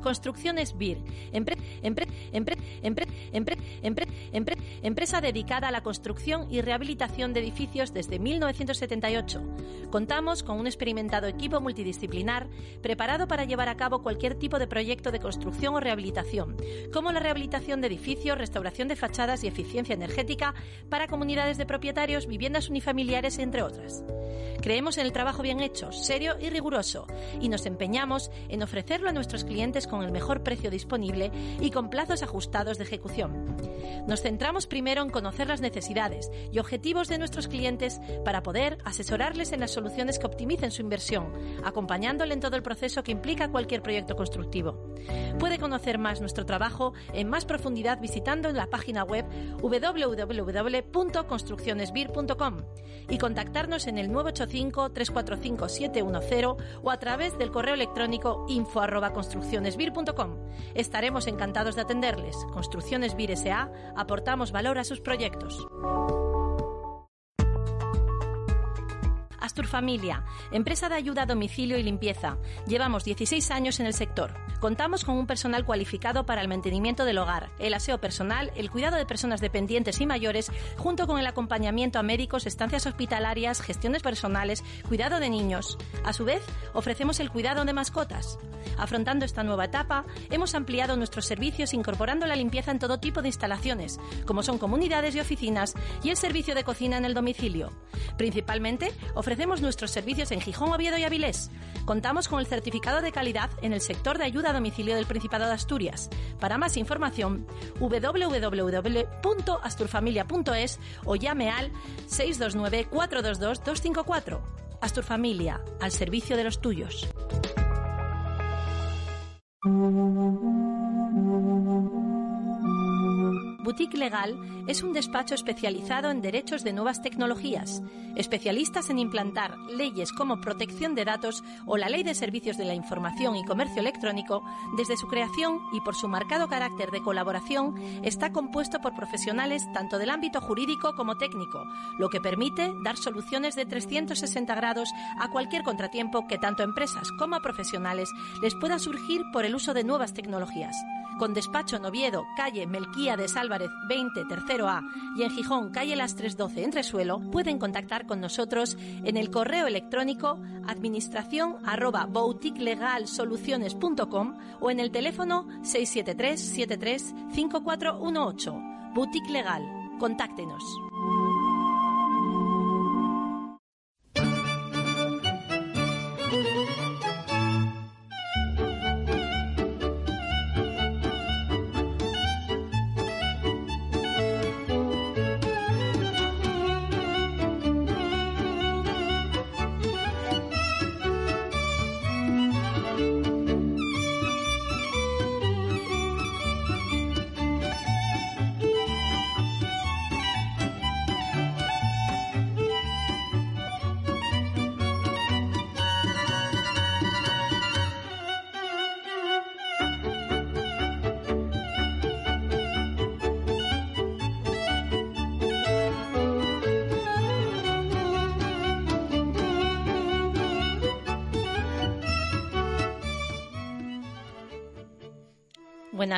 Construcciones BIR, empresa dedicada a la construcción y rehabilitación de edificios desde 1978. Contamos con un experimentado equipo multidisciplinar preparado para llevar a cabo cualquier tipo de proyecto de construcción o rehabilitación, como la rehabilitación de edificios, restauración de fachadas y eficiencia energética para comunidades de propietarios, viviendas unifamiliares, entre otras. Creemos en el trabajo bien hecho, serio y riguroso, y nos empeñamos en ofrecerlo a nuestros clientes con el mejor precio disponible y con plazos ajustados de ejecución. Nos centramos primero en conocer las necesidades y objetivos de nuestros clientes para poder asesorarles en las soluciones que optimicen su inversión, acompañándole en todo el proceso que implica cualquier proyecto constructivo. Puede conocer más nuestro trabajo en más profundidad visitando la página web www.construccionesbir.com y contactarnos en el 985 345 710 o a través del correo electrónico info Estaremos encantados de atenderles. Construcciones Vir S.A. aportamos valor a sus proyectos. Astur Familia, empresa de ayuda a domicilio y limpieza. Llevamos 16 años en el sector. Contamos con un personal cualificado para el mantenimiento del hogar, el aseo personal, el cuidado de personas dependientes y mayores, junto con el acompañamiento a médicos, estancias hospitalarias, gestiones personales, cuidado de niños. A su vez, ofrecemos el cuidado de mascotas. Afrontando esta nueva etapa, hemos ampliado nuestros servicios incorporando la limpieza en todo tipo de instalaciones, como son comunidades y oficinas, y el servicio de cocina en el domicilio. Principalmente, ofrecemos nuestros servicios en Gijón, Oviedo y Avilés. Contamos con el certificado de calidad en el sector de ayuda a domicilio del Principado de Asturias. Para más información, www.asturfamilia.es o llame al 629 422 254. Asturfamilia, al servicio de los tuyos. Boutique Legal es un despacho especializado en derechos de nuevas tecnologías, especialistas en implantar leyes como protección de datos o la Ley de Servicios de la Información y Comercio Electrónico. Desde su creación y por su marcado carácter de colaboración, está compuesto por profesionales tanto del ámbito jurídico como técnico, lo que permite dar soluciones de 360 grados a cualquier contratiempo que tanto empresas como profesionales les pueda surgir por el uso de nuevas tecnologías con despacho en Oviedo, calle Melquía de Álvarez 20, tercero A, y en Gijón, calle Las 312, Entresuelo, pueden contactar con nosotros en el correo electrónico administración arroba boutiquelegalsoluciones.com o en el teléfono 673 73 5418. Boutique Legal. Contáctenos.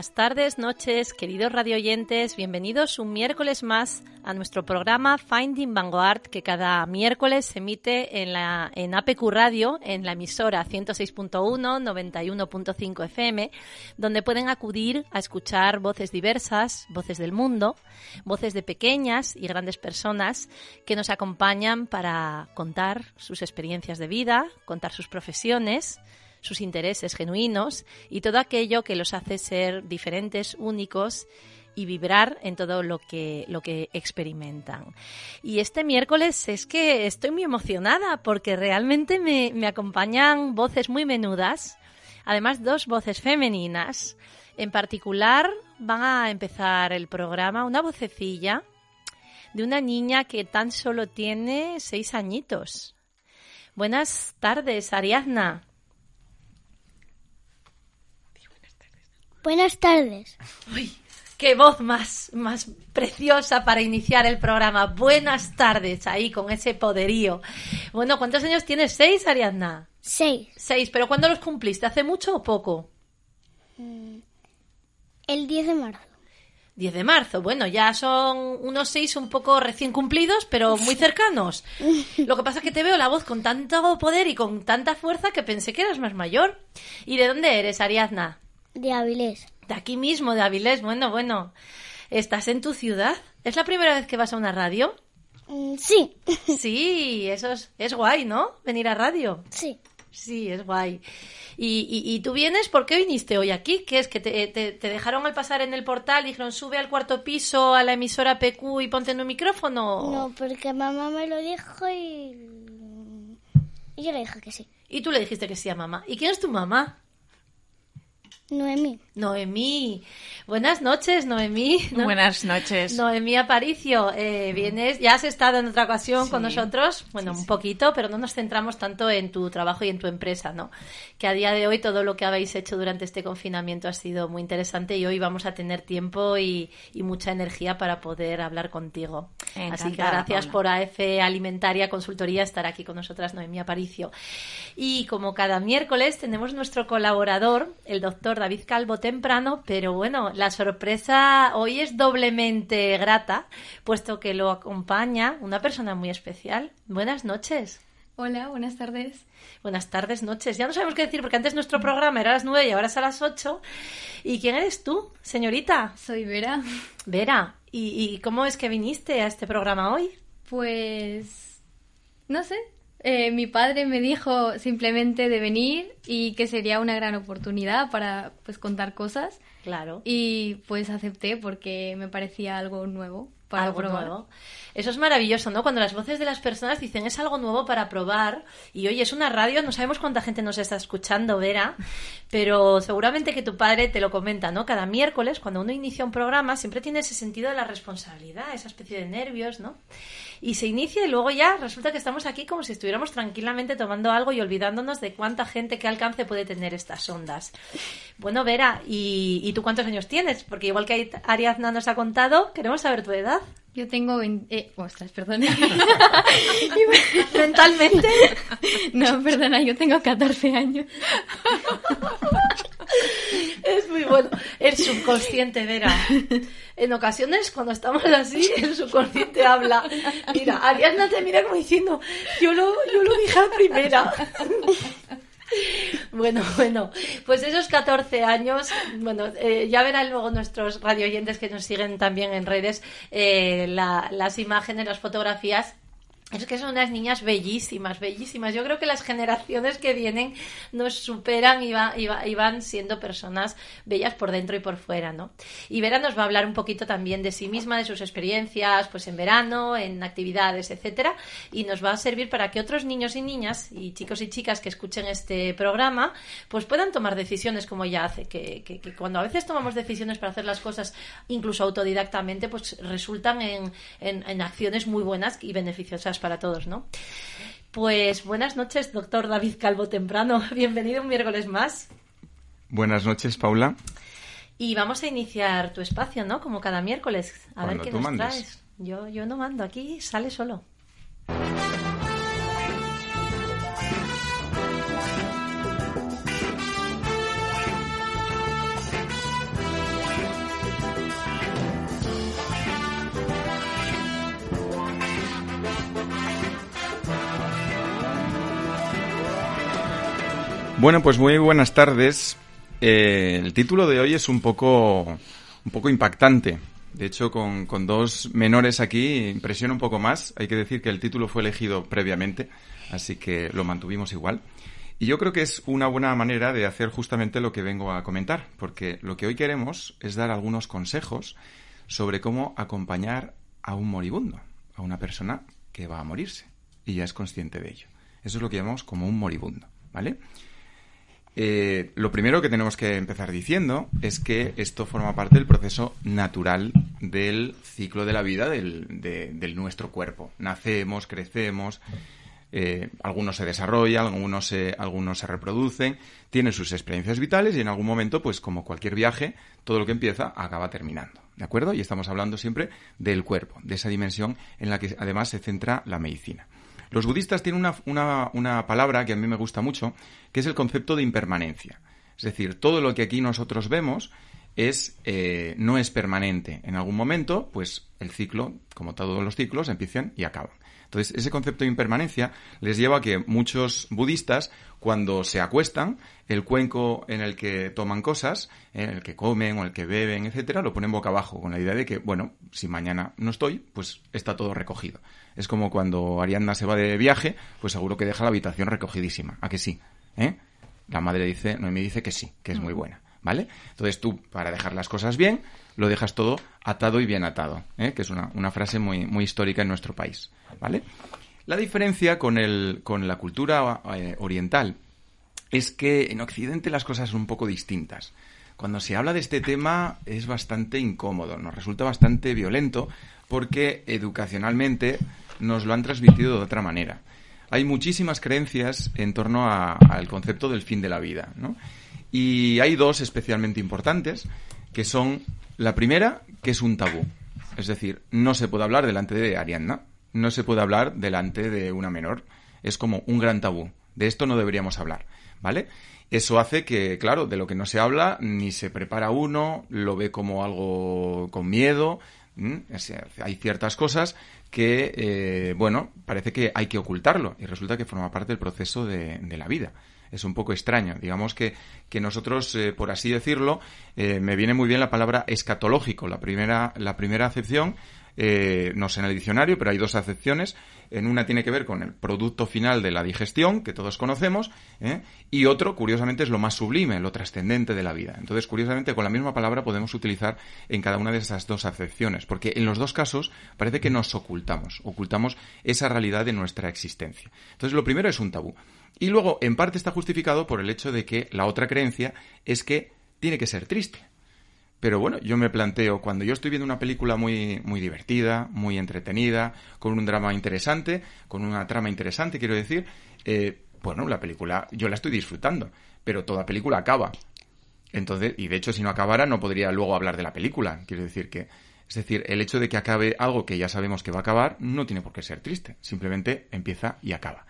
Buenas tardes, noches, queridos radioyentes. Bienvenidos un miércoles más a nuestro programa Finding Vanguard, que cada miércoles se emite en, la, en APQ Radio, en la emisora 106.1, 91.5 FM, donde pueden acudir a escuchar voces diversas, voces del mundo, voces de pequeñas y grandes personas que nos acompañan para contar sus experiencias de vida, contar sus profesiones, sus intereses genuinos y todo aquello que los hace ser diferentes, únicos y vibrar en todo lo que, lo que experimentan. Y este miércoles es que estoy muy emocionada porque realmente me, me acompañan voces muy menudas, además dos voces femeninas. En particular van a empezar el programa una vocecilla de una niña que tan solo tiene seis añitos. Buenas tardes, Ariadna. Buenas tardes. Uy, qué voz más, más preciosa para iniciar el programa. Buenas tardes, ahí con ese poderío. Bueno, ¿cuántos años tienes? ¿Seis, Ariadna? Seis. Seis, pero ¿cuándo los cumpliste? ¿Hace mucho o poco? El 10 de marzo. 10 de marzo. Bueno, ya son unos seis un poco recién cumplidos, pero muy cercanos. Lo que pasa es que te veo la voz con tanto poder y con tanta fuerza que pensé que eras más mayor. ¿Y de dónde eres, Ariadna? De Avilés. De aquí mismo, de Avilés. Bueno, bueno. ¿Estás en tu ciudad? ¿Es la primera vez que vas a una radio? Mm, Sí. Sí, eso es, es guay, ¿no? Venir a radio. Sí. Sí, es guay. Y, y, y tú vienes, ¿por qué viniste hoy aquí? ¿Qué es? ¿Que te, te- te dejaron al pasar en el portal? Dijeron, sube al cuarto piso a la emisora PQ y ponte en un micrófono. No, porque mamá me lo dijo y... y yo le dije que sí. Y tú le dijiste que sí a mamá. ¿Y quién es tu mamá? Noemí. Noemí. Buenas noches, Noemí. ¿no? Buenas noches. Noemí Aparicio, eh, vienes, ya has estado en otra ocasión con nosotros, bueno, un poquito, pero no nos centramos tanto en tu trabajo y en tu empresa, ¿no? Que a día de hoy todo lo que habéis hecho durante este confinamiento ha sido muy interesante y hoy vamos a tener tiempo y, y mucha energía para poder hablar contigo. Así que gracias Paula. por AF Alimentaria Consultoría estar aquí con nosotras, Noemí Aparicio. Y como cada miércoles tenemos nuestro colaborador, el doctor David Calvo temprano, pero bueno, la sorpresa hoy es doblemente grata, puesto que lo acompaña una persona muy especial. Buenas noches. Hola, buenas tardes. Buenas tardes, noches. Ya no sabemos qué decir, porque antes nuestro programa era a las nueve y ahora es a las ocho. ¿Y quién eres tú, señorita? Soy Vera. Vera, ¿y, y cómo es que viniste a este programa hoy? Pues no sé. Eh, mi padre me dijo simplemente de venir y que sería una gran oportunidad para pues contar cosas Claro. y pues acepté porque me parecía algo nuevo para algo probar. nuevo. Eso es maravilloso, ¿no? Cuando las voces de las personas dicen es algo nuevo para probar y oye, es una radio, no sabemos cuánta gente nos está escuchando, Vera, pero seguramente que tu padre te lo comenta, ¿no? Cada miércoles, cuando uno inicia un programa, siempre tiene ese sentido de la responsabilidad, esa especie de nervios, ¿no? Y se inicia y luego ya resulta que estamos aquí como si estuviéramos tranquilamente tomando algo y olvidándonos de cuánta gente, qué alcance puede tener estas ondas. Bueno, Vera, ¿y, y tú cuántos años tienes? Porque igual que Ariadna nos ha contado, queremos saber tu edad. Yo tengo 20... Eh, ostras, perdón. mentalmente. no, perdona, yo tengo 14 años. Es muy bueno. El subconsciente, Vera. En ocasiones, cuando estamos así, el subconsciente habla. Mira, Ariadna te mira como diciendo, yo lo, yo lo dije a primera. Bueno, bueno, pues esos 14 años, bueno, eh, ya verán luego nuestros radio oyentes que nos siguen también en redes eh, la- las imágenes, las fotografías. Es que son unas niñas bellísimas, bellísimas. Yo creo que las generaciones que vienen nos superan y, va- y va- van siendo personas bellas por dentro y por fuera, ¿no? Y Vera nos va a hablar un poquito también de sí misma, de sus experiencias, pues en verano, en actividades, etcétera, y nos va a servir para que otros niños y niñas y chicos y chicas que escuchen este programa, pues puedan tomar decisiones como ella hace, que, que- que cuando a veces tomamos decisiones para hacer las cosas incluso autodidactamente, pues resultan en- en acciones muy buenas y beneficiosas para todos, ¿no? Pues buenas noches, doctor David Calvo Temprano. Bienvenido un miércoles más. Buenas noches, Paula. Y vamos a iniciar tu espacio, ¿no? Como cada miércoles. A ver qué nos mandes. traes. Yo, yo no mando, aquí sale solo. Bueno, pues muy buenas tardes. Eh, el título de hoy es un poco, un poco impactante. De hecho, con, con dos menores aquí impresiona un poco más. Hay que decir que el título fue elegido previamente, así que lo mantuvimos igual. Y yo creo que es una buena manera de hacer justamente lo que vengo a comentar, porque lo que hoy queremos es dar algunos consejos sobre cómo acompañar a un moribundo, a una persona que va a morirse y ya es consciente de ello. Eso es lo que llamamos como un moribundo, ¿vale? Eh, lo primero que tenemos que empezar diciendo es que esto forma parte del proceso natural del ciclo de la vida del, de, nuestro cuerpo. Nacemos, crecemos, eh, algunos se desarrollan, algunos se, algunos se reproducen, tienen sus experiencias vitales y en algún momento, pues como cualquier viaje, todo lo que empieza acaba terminando. ¿De acuerdo? Y estamos hablando siempre del cuerpo, de esa dimensión en la que además se centra la medicina. Los budistas tienen una, palabra que a mí me gusta mucho, que es el concepto de impermanencia. Es decir, todo lo que aquí nosotros vemos es eh, no es permanente. En algún momento, pues el ciclo, como todos los ciclos, empiezan y acaban. Entonces, ese concepto de impermanencia les lleva a que muchos budistas, cuando se acuestan, el cuenco en el que toman cosas, en el que comen o el que beben, etcétera, lo ponen boca abajo, con la idea de que, bueno, si mañana no estoy, pues está todo recogido. Es como cuando Ariadna se va de viaje, pues seguro que deja la habitación recogidísima. ¿A que sí? ¿Eh? La madre dice, no me dice que sí, que es muy buena. ¿Vale? Entonces tú, para dejar las cosas bien, lo dejas todo atado y bien atado, ¿eh? que es una, una, frase muy, muy histórica en nuestro país. ¿Vale? La diferencia con, el, con la cultura eh, oriental es que en Occidente las cosas son un poco distintas. Cuando se habla de este tema es bastante incómodo, nos resulta bastante violento porque educacionalmente nos lo han transmitido de otra manera. Hay muchísimas creencias en torno al concepto del fin de la vida, ¿no? Y hay dos especialmente importantes, que son la primera, que es un tabú. Es decir, no se puede hablar delante de Ariadna, no se puede hablar delante de una menor. Es como un gran tabú. De esto no deberíamos hablar, ¿vale? Eso hace que, claro, de lo que no se habla, ni se prepara uno, lo ve como algo con miedo. Hay ciertas cosas que, eh, bueno, parece que hay que ocultarlo y resulta que forma parte del proceso de, la vida. Es un poco extraño. Digamos que, que nosotros, eh, por así decirlo, eh, me viene muy bien la palabra escatológico. La primera, la primera acepción eh, no sé en el diccionario, pero hay dos acepciones. En una tiene que ver con el producto final de la digestión, que todos conocemos, ¿eh? y otro, curiosamente, es lo más sublime, lo trascendente de la vida. Entonces, curiosamente, con la misma palabra podemos utilizar en cada una de esas dos acepciones, porque en los dos casos parece que nos ocultamos, ocultamos esa realidad de nuestra existencia. Entonces, lo primero es un tabú. Y luego, en parte, está justificado por el hecho de que la otra creencia es que tiene que ser triste. Pero bueno, yo me planteo, cuando yo estoy viendo una película muy, muy divertida, muy entretenida, con un drama interesante, con una trama interesante, quiero decir, eh, bueno, la película yo la estoy disfrutando, pero toda película acaba. Entonces, y de hecho, si no acabara, no podría luego hablar de la película. Quiero decir que, es decir, el hecho de que acabe algo que ya sabemos que va a acabar no tiene por qué ser triste. Simplemente empieza y acaba.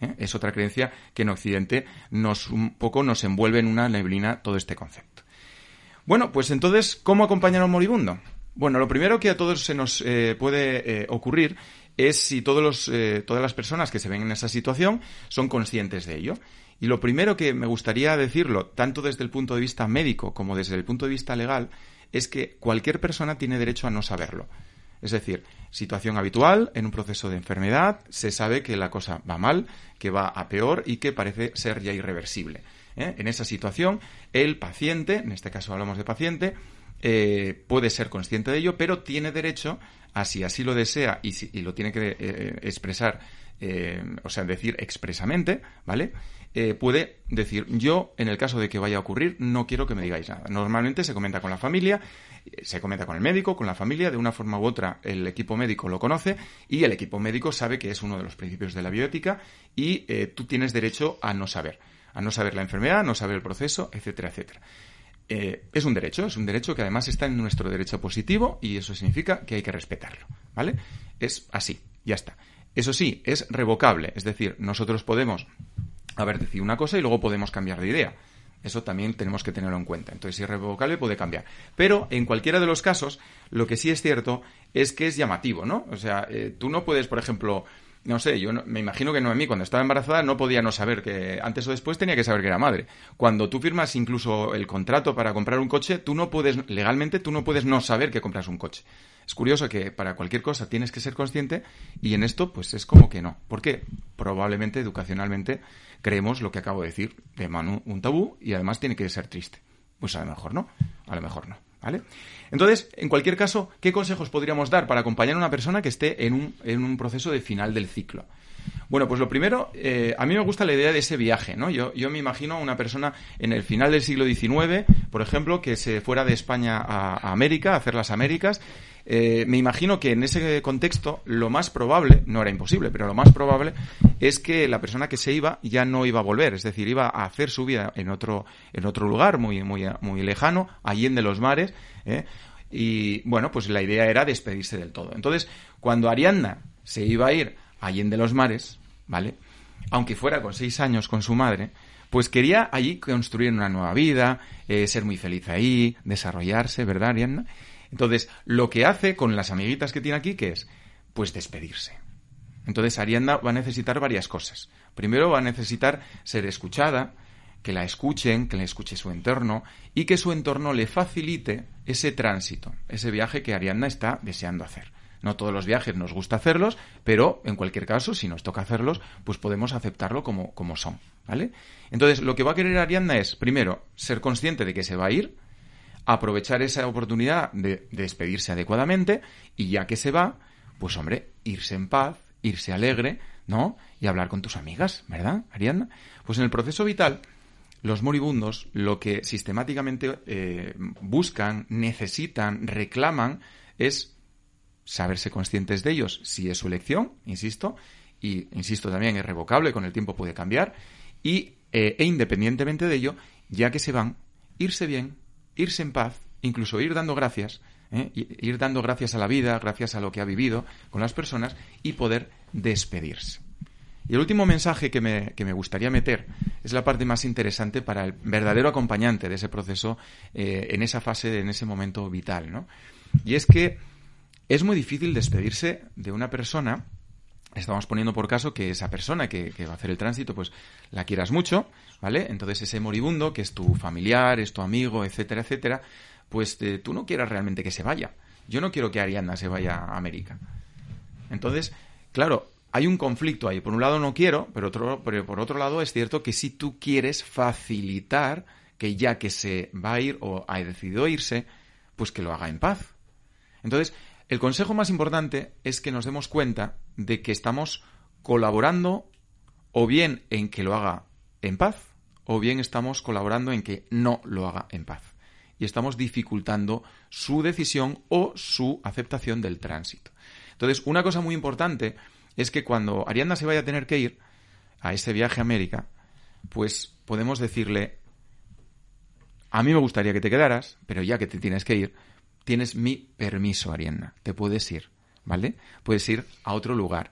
¿eh? Es otra creencia que en Occidente nos un poco nos envuelve en una neblina todo este concepto. Bueno, pues entonces, ¿cómo acompañar a un moribundo? Bueno, lo primero que a todos se nos eh, puede eh, ocurrir es si todos los, eh, todas las personas que se ven en esa situación son conscientes de ello. Y lo primero que me gustaría decirlo, tanto desde el punto de vista médico como desde el punto de vista legal, es que cualquier persona tiene derecho a no saberlo. Es decir, situación habitual en un proceso de enfermedad, se sabe que la cosa va mal, que va a peor y que parece ser ya irreversible. ¿Eh? En esa situación, el paciente, en este caso hablamos de paciente, eh, puede ser consciente de ello, pero tiene derecho a, si así lo desea y, si, lo tiene que eh, expresar, o sea, decir expresamente, ¿vale? puede decir, yo, en el caso de que vaya a ocurrir, no quiero que me digáis nada. Normalmente se comenta con la familia, se comenta con el médico, con la familia, de una forma u otra el equipo médico lo conoce y el equipo médico sabe que es uno de los principios de la bioética y tú tienes derecho a no saber a no saber la enfermedad, a no saber el proceso, etcétera, etcétera. Eh, es un derecho, es un derecho que además está en nuestro derecho positivo y eso significa que hay que respetarlo, ¿vale? Es así, ya está. Eso sí, es revocable, es decir, nosotros podemos haber decidido una cosa y luego podemos cambiar de idea. Eso también tenemos que tenerlo en cuenta. Entonces, si es revocable, puede cambiar. Pero, en cualquiera de los casos, lo que sí es cierto es que es llamativo, ¿no? O sea, eh, tú no puedes, por ejemplo, no sé, yo me imagino que Noemí cuando estaba embarazada no podía no saber que antes o después tenía que saber que era madre. Cuando tú firmas incluso el contrato para comprar un coche, tú no puedes, legalmente tú no puedes no saber que compras un coche. Es curioso que para cualquier cosa tienes que ser consciente y en esto pues es como que no. ¿Por qué? Probablemente educacionalmente creemos lo que acabo de decir, de Manu un tabú y además tiene que ser triste. Pues a lo mejor no, a lo mejor no. ¿Vale? Entonces, en cualquier caso, ¿qué consejos podríamos dar para acompañar a una persona que esté en un, en un proceso de final del ciclo? Bueno, pues lo primero, eh, a mí me gusta la idea de ese viaje, ¿no? Yo, yo me imagino a una persona en el final del siglo XIX, por ejemplo, que se fuera de España a, América, a hacer las Américas. Eh, me imagino que en ese contexto lo más probable, no era imposible, pero lo más probable es que la persona que se iba ya no iba a volver, es decir, iba a hacer su vida en otro, en otro lugar muy, muy, muy lejano, allí en los mares, ¿eh? y bueno, pues la idea era despedirse del todo. Entonces, cuando Ariadna se iba a ir Allende los Mares, ¿vale? Aunque fuera con seis años con su madre, pues quería allí construir una nueva vida, eh, ser muy feliz ahí, desarrollarse, ¿verdad, Ariadna? Entonces, lo que hace con las amiguitas que tiene aquí, ¿qué es? Pues despedirse. Entonces, Ariadna va a necesitar varias cosas. Primero, va a necesitar ser escuchada, que la escuchen, que le escuche su entorno y que su entorno le facilite ese tránsito, ese viaje que Ariadna está deseando hacer. No todos los viajes nos gusta hacerlos, pero en cualquier caso, si nos toca hacerlos, pues podemos aceptarlo como, como son, ¿vale? Entonces, lo que va a querer Ariadna es, primero, ser consciente de que se va a ir, aprovechar esa oportunidad de, despedirse adecuadamente, y ya que se va, pues hombre, irse en paz, irse alegre, ¿no? Y hablar con tus amigas, ¿verdad, Ariadna? Pues en el proceso vital, los moribundos lo que sistemáticamente eh, buscan, necesitan, reclaman, es saberse conscientes de ellos si es su elección, insisto, y insisto también, es revocable, con el tiempo puede cambiar, y, eh, e independientemente de ello, ya que se van, irse bien, irse en paz, incluso ir dando gracias, ¿eh? ir dando gracias a la vida, gracias a lo que ha vivido con las personas y poder despedirse. Y el último mensaje que me, que me, gustaría meter es la parte más interesante para el verdadero acompañante de ese proceso eh, en esa fase, en ese momento vital, ¿no? Y es que es muy difícil despedirse de una persona. Estamos poniendo por caso que esa persona que, va a hacer el tránsito, pues la quieras mucho, ¿vale? Entonces ese moribundo, que es tu familiar, es tu amigo, etcétera, etcétera, pues eh, tú no quieras realmente que se vaya. Yo no quiero que Ariana se vaya a América. Entonces, claro, hay un conflicto ahí. Por un lado no quiero, pero, pero por otro lado es cierto que si tú quieres facilitar que ya que se va a ir o ha decidido irse, pues que lo haga en paz. Entonces, el consejo más importante es que nos demos cuenta de que estamos colaborando o bien en que lo haga en paz o bien estamos colaborando en que no lo haga en paz. Y estamos dificultando su decisión o su aceptación del tránsito. Entonces, una cosa muy importante es que cuando Ariadna se vaya a tener que ir a ese viaje a América, pues podemos decirle, a mí me gustaría que te quedaras, pero ya que te tienes que ir, tienes mi permiso, Arianna. Te puedes ir, ¿vale? Puedes ir a otro lugar.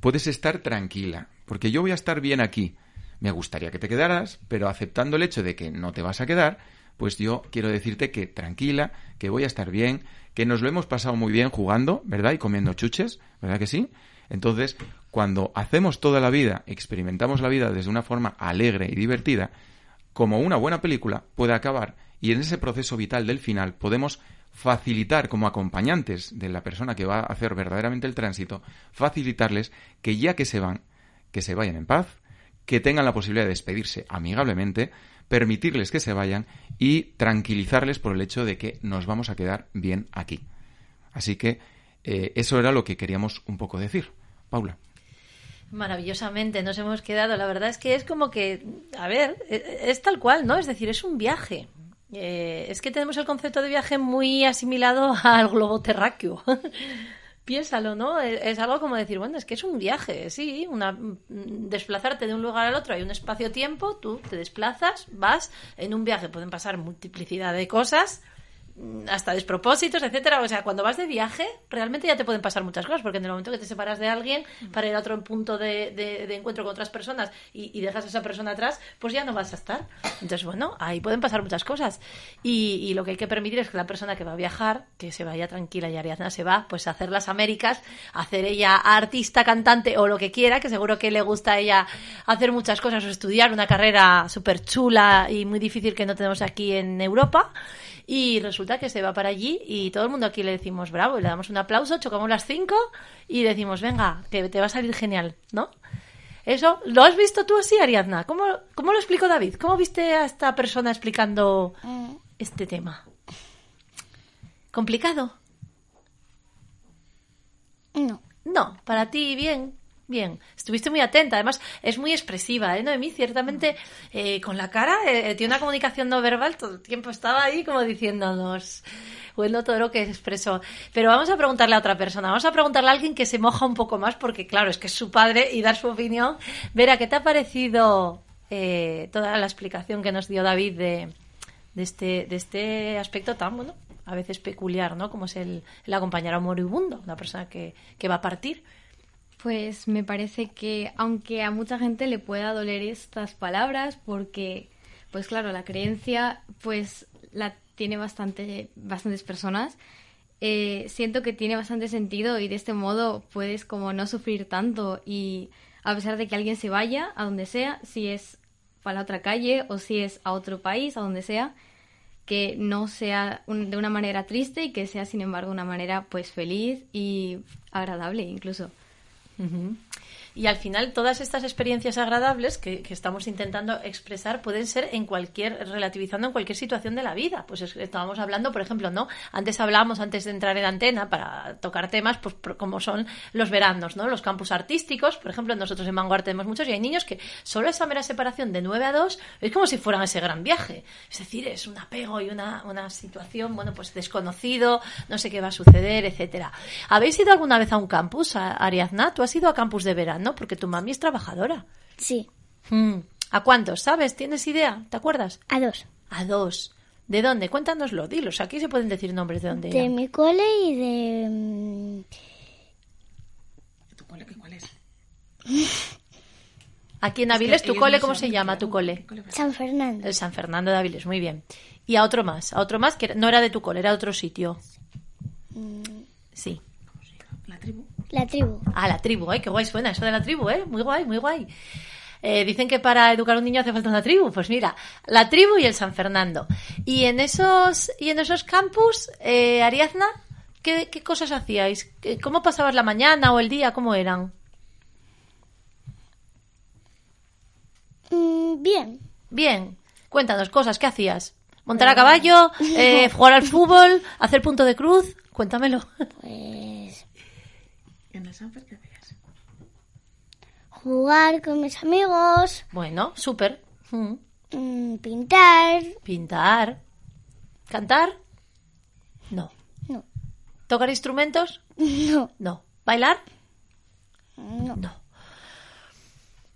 Puedes estar tranquila, porque yo voy a estar bien aquí. Me gustaría que te quedaras, pero aceptando el hecho de que no te vas a quedar, pues yo quiero decirte que tranquila, que voy a estar bien, que nos lo hemos pasado muy bien jugando, ¿verdad? Y comiendo chuches, ¿verdad que sí? Entonces, cuando hacemos toda la vida, experimentamos la vida desde una forma alegre y divertida, como una buena película puede acabar y en ese proceso vital del final podemos facilitar como acompañantes de la persona que va a hacer verdaderamente el tránsito, facilitarles que ya que se van, que se vayan en paz, que tengan la posibilidad de despedirse amigablemente, permitirles que se vayan y tranquilizarles por el hecho de que nos vamos a quedar bien aquí. Así que eh, eso era lo que queríamos un poco decir. Paula. Maravillosamente, nos hemos quedado. La verdad es que es como que, a ver, e, es tal cual, ¿no? Es decir, es un viaje. Eh, es que tenemos el concepto de viaje muy asimilado al globo terráqueo. Piénsalo, ¿no? Es algo como decir, bueno, es que es un viaje, sí, una, mm, desplazarte de un lugar al otro, hay un espacio-tiempo, tú te desplazas, vas, en un viaje pueden pasar multiplicidad de cosas, hasta despropósitos, etcétera. O sea, cuando vas de viaje, realmente ya te pueden pasar muchas cosas, porque en el momento que te separas de alguien para ir a otro punto de, de, encuentro con otras personas y, dejas a esa persona atrás, pues ya no vas a estar. Entonces, bueno, ahí pueden pasar muchas cosas. Y, lo que hay que permitir es que la persona que va a viajar, que se vaya tranquila y Ariadna se va, pues a hacer las Américas, hacer ella artista, cantante o lo que quiera, que seguro que le gusta a ella hacer muchas cosas o estudiar una carrera súper chula y muy difícil que no tenemos aquí en Europa. Y resulta que se va para allí y todo el mundo aquí le decimos bravo, y le damos un aplauso, chocamos las cinco y decimos, venga, que te va a salir genial, ¿no? Eso, ¿lo has visto tú así, Ariadna? ¿Cómo, cómo lo explicó David? ¿Cómo viste a esta persona explicando Mm, este tema? ¿Complicado? no. No, para ti bien, bien. Estuviste muy atenta. Además, es muy expresiva, ¿eh, Noemí? Ciertamente, eh, con la cara, eh, tiene una comunicación no verbal. Todo el tiempo estaba ahí como diciéndonos, bueno, todo lo que expresó. Pero vamos a preguntarle a otra persona. Vamos a preguntarle a alguien que se moja un poco más, porque claro, es que es su padre y dar su opinión. Vera, ¿qué te ha parecido eh, toda la explicación que nos dio David de, de este, de este aspecto tan, bueno, a veces peculiar, ¿no? Como es el, el acompañar a un moribundo, una persona que, que va a partir. Pues me parece que aunque a mucha gente le pueda doler estas palabras, porque, pues claro, la creencia, pues la tiene bastante, bastantes personas, eh, siento que tiene bastante sentido y de este modo puedes como no sufrir tanto y a pesar de que alguien se vaya a donde sea, si es para la otra calle o si es a otro país, a donde sea, que no sea un- de una manera triste y que sea sin embargo una manera pues feliz y agradable incluso. Mm-hmm. Y al final todas estas experiencias agradables que, que estamos intentando expresar pueden ser en cualquier, relativizando en cualquier situación de la vida. Pues es- estábamos hablando, por ejemplo, ¿no? Antes hablábamos, antes de entrar en antena, para tocar temas, pues como son los veranos, ¿no? Los campus artísticos, por ejemplo, nosotros en Vanguard tenemos muchos y hay niños que solo esa mera separación de 9 a 2 es como si fueran ese gran viaje. Es decir, es un apego y una, una situación, bueno, pues desconocido, no sé qué va a suceder, etcétera. ¿Habéis ido alguna vez a un campus, a- Ariadna? Tú has ido a campus de verano porque tu mami es trabajadora. Sí, Hmm. ¿A cuántos? ¿Sabes? ¿Tienes idea? ¿Te acuerdas? a dos. A dos. ¿De dónde? Cuéntanoslo, dilos. Aquí se pueden decir nombres de dónde. De eran. mi cole y de... mm, ¿Tu cole qué cuál es? Aquí en Es que ¿tu cole no cómo se llama tu cole? San Fernando. El San Fernando de Aviles, muy bien. Y a otro más, a otro más que no era de tu cole, era de otro sitio. Sí. La tribu. La tribu. Ah, la tribu, ay, qué guay suena eso de la tribu, ¿eh? Muy guay, muy guay. Eh, dicen que para educar a un niño hace falta una tribu. Pues mira, la tribu y el San Fernando. Y en esos, y en esos campus, eh, Ariadna, ¿qué, qué cosas hacíais? ¿Qué- ¿Cómo pasabas la mañana o el día? ¿Cómo eran? Mm, bien. Bien, cuéntanos cosas, ¿qué hacías? ¿Montar a caballo? Eh, ¿Jugar al fútbol? ¿Hacer punto de cruz? Cuéntamelo. Pues ¿En el Sanfer qué hacías? jugar con mis amigos, Bueno, súper. Mm. mm, pintar. Pintar. ¿Cantar? No. No, ¿Tocar instrumentos? no, No. ¿Bailar? no. No.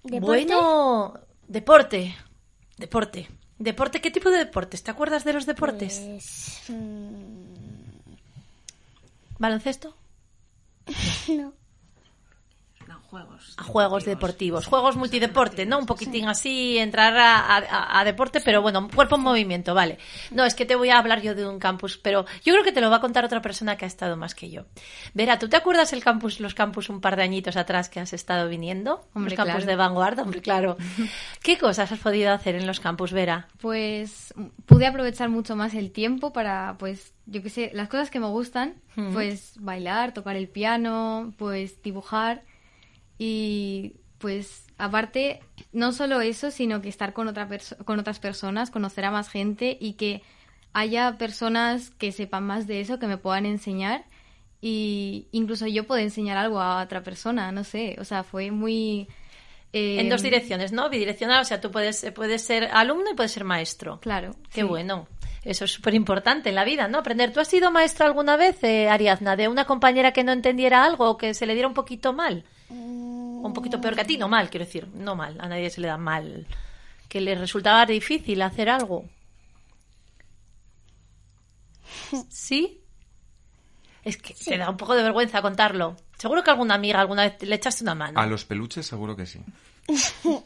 ¿Deporte? Bueno, deporte. Deporte. ¿Deporte? ¿Qué tipo de deportes? ¿Te acuerdas de los deportes? Pues, mm, ¿Baloncesto? no. No, juegos. A juegos deportivos. Juegos multideporte, ¿no? Un poquitín así, entrar a, a- a deporte, pero bueno, cuerpo en movimiento, vale. No, es que te voy a hablar yo de un campus, pero yo creo que te lo va a contar otra persona que ha estado más que yo. Vera, ¿tú te acuerdas el campus, los campus un par de añitos atrás que has estado viniendo? Hombre, los campus claro. de vanguardia, hombre, claro. ¿Qué cosas has podido hacer en los campus, Vera? Pues pude aprovechar mucho más el tiempo para, pues, yo qué sé, las cosas que me gustan, pues bailar, tocar el piano, pues dibujar. Y pues aparte no solo eso, sino que estar con otra con otras personas, conocer a más gente y que haya personas que sepan más de eso, que me puedan enseñar. Y incluso yo puedo enseñar algo a otra persona, no sé, o sea, fue muy eh, En dos direcciones, ¿no? Bidireccional, o sea, tú puedes, puedes ser alumno y puedes ser maestro. Claro. Qué sí. bueno. Eso es súper importante en la vida, ¿no? Aprender. ¿Tú has sido maestra alguna vez, eh, Ariadna, de una compañera que no entendiera algo o que se le diera un poquito mal? O un poquito peor que a ti, no mal, quiero decir, no mal, a nadie se le da mal. Que le resultaba difícil hacer algo. ¿Sí? Es que te da un poco de vergüenza contarlo. Seguro que alguna amiga alguna vez le echaste una mano. A los peluches seguro que sí.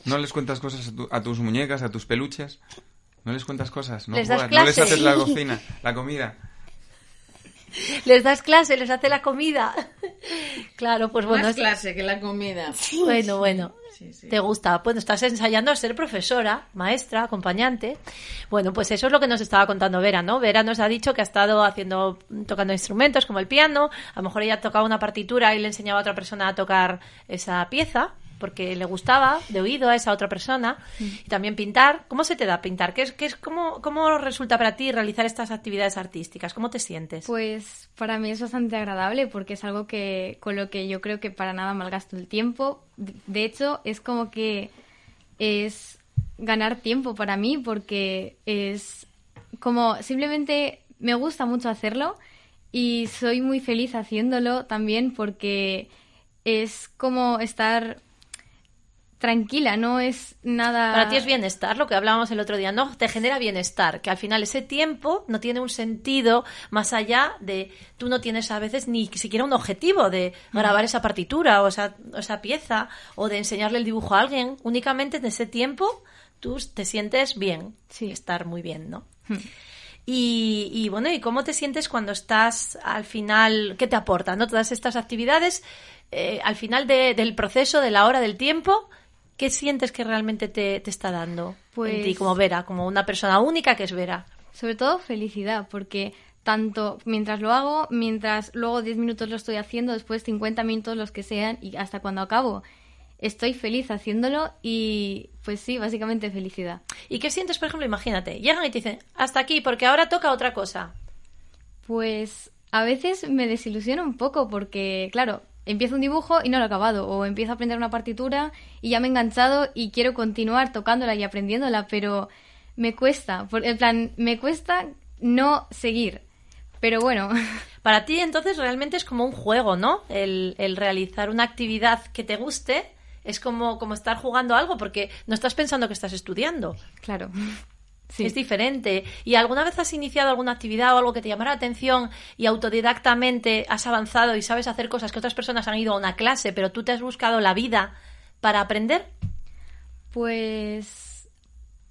¿No les cuentas cosas a, tu- a tus muñecas, a tus peluches? ¿No les cuentas cosas? ¿No, ¿Les das juegas? ¿No les haces la cocina, la comida? les das clase, les hace la comida. claro, pues bueno. Más clase que la comida. Bueno, bueno. Sí, sí. Te gusta, bueno, estás ensayando a ser profesora, maestra, acompañante. Bueno, pues eso es lo que nos estaba contando Vera, ¿no? Vera nos ha dicho que ha estado haciendo, tocando instrumentos como el piano, a lo mejor ella tocaba una partitura y le enseñaba a otra persona a tocar esa pieza porque le gustaba de oído a esa otra persona y también pintar. ¿Cómo se te da pintar? ¿Qué es, qué es, cómo, ¿Cómo resulta para ti realizar estas actividades artísticas? ¿Cómo te sientes? Pues para mí es bastante agradable porque es algo que con lo que yo creo que para nada malgasto el tiempo. De de hecho, es como que es ganar tiempo para mí porque es como simplemente me gusta mucho hacerlo y soy muy feliz haciéndolo también porque es como estar tranquila, no es nada... Para ti es bienestar, lo que hablábamos el otro día, ¿no? Te genera bienestar, que al final ese tiempo no tiene un sentido más allá de tú no tienes a veces ni siquiera un objetivo de grabar esa partitura o esa, o esa pieza o de enseñarle el dibujo a alguien. Únicamente en ese tiempo tú te sientes bien, Sí. estar muy bien, ¿no? Y, y, bueno, ¿y cómo te sientes cuando estás al final? ¿Qué te aportan, no? Todas estas actividades, eh, al final de- del proceso, de la hora, del tiempo, ¿qué sientes que realmente te, te está dando en Pues- ti como Vera, como una persona única que es Vera? Sobre todo felicidad, porque tanto mientras lo hago, mientras luego 10 minutos lo estoy haciendo, después 50 minutos los que sean y hasta cuando acabo, estoy feliz haciéndolo y pues sí, básicamente felicidad. ¿Y qué sientes, por ejemplo, imagínate, llegan y te dicen, hasta aquí, porque ahora toca otra cosa? Pues a veces me desilusiona un poco porque, claro, empiezo un dibujo y no lo he acabado, o empiezo a aprender una partitura y ya me he enganchado y quiero continuar tocándola y aprendiéndola, pero me cuesta, por- en plan, me cuesta no seguir. Pero bueno, Para ti, entonces, realmente es como un juego, ¿no? El, el realizar una actividad que te guste es como, como estar jugando algo, porque no estás pensando que estás estudiando. claro. Sí. Es diferente. ¿Y alguna vez has iniciado alguna actividad o algo que te llamara la atención y autodidactamente has avanzado y sabes hacer cosas que otras personas han ido a una clase, pero tú te has buscado la vida para aprender? Pues.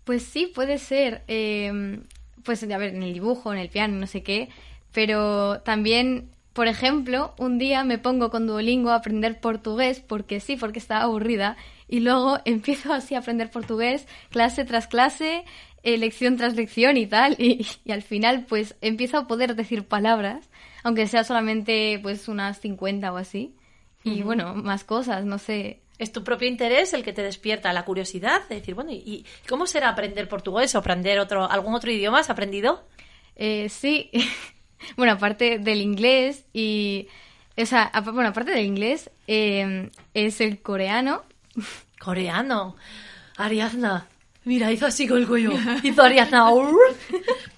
Pues sí, puede ser. eh, pues, a ver, en el dibujo, en el piano, no sé qué. Pero también, por ejemplo, un día me pongo con Duolingo a aprender portugués, porque sí, porque estaba aburrida. Y luego empiezo así a aprender portugués, clase tras clase, eh, lección tras lección y tal. Y, y al final, pues empiezo a poder decir palabras, aunque sea solamente pues unas 50 o así. Y bueno, más cosas, no sé. Es tu propio interés el que te despierta la curiosidad de decir, bueno, ¿y- ¿y cómo será aprender portugués o aprender otro, algún otro idioma? ¿Has aprendido? Eh, sí, bueno, aparte del inglés y... O sea, bueno, aparte del inglés, eh, es el coreano. Coreano. Ariadna. Mira, hizo así con el cuello. Hizo Ariadna. "Ur".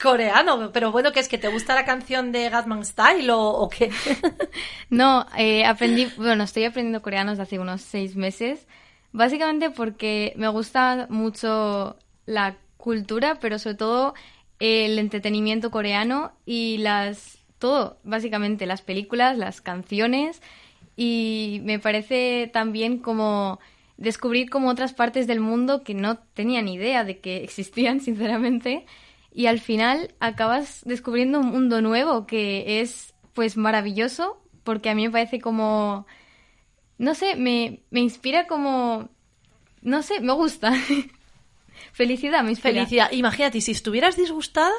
Coreano. Pero bueno, ¿qué es que te gusta la canción de Gatman Style o, o qué? No, eh, aprendí, bueno, estoy aprendiendo coreano desde hace unos seis meses, básicamente porque me gusta mucho la cultura, pero sobre todo el entretenimiento coreano y las, todo, básicamente las películas, las canciones y me parece también como descubrir como otras partes del mundo que no tenía ni idea de que existían, sinceramente, y al final acabas descubriendo un mundo nuevo que es pues maravilloso porque a mí me parece como no sé, me, me inspira como no sé, me gusta. Felicidad, me. Felicidad. Imagínate, si estuvieras disgustada,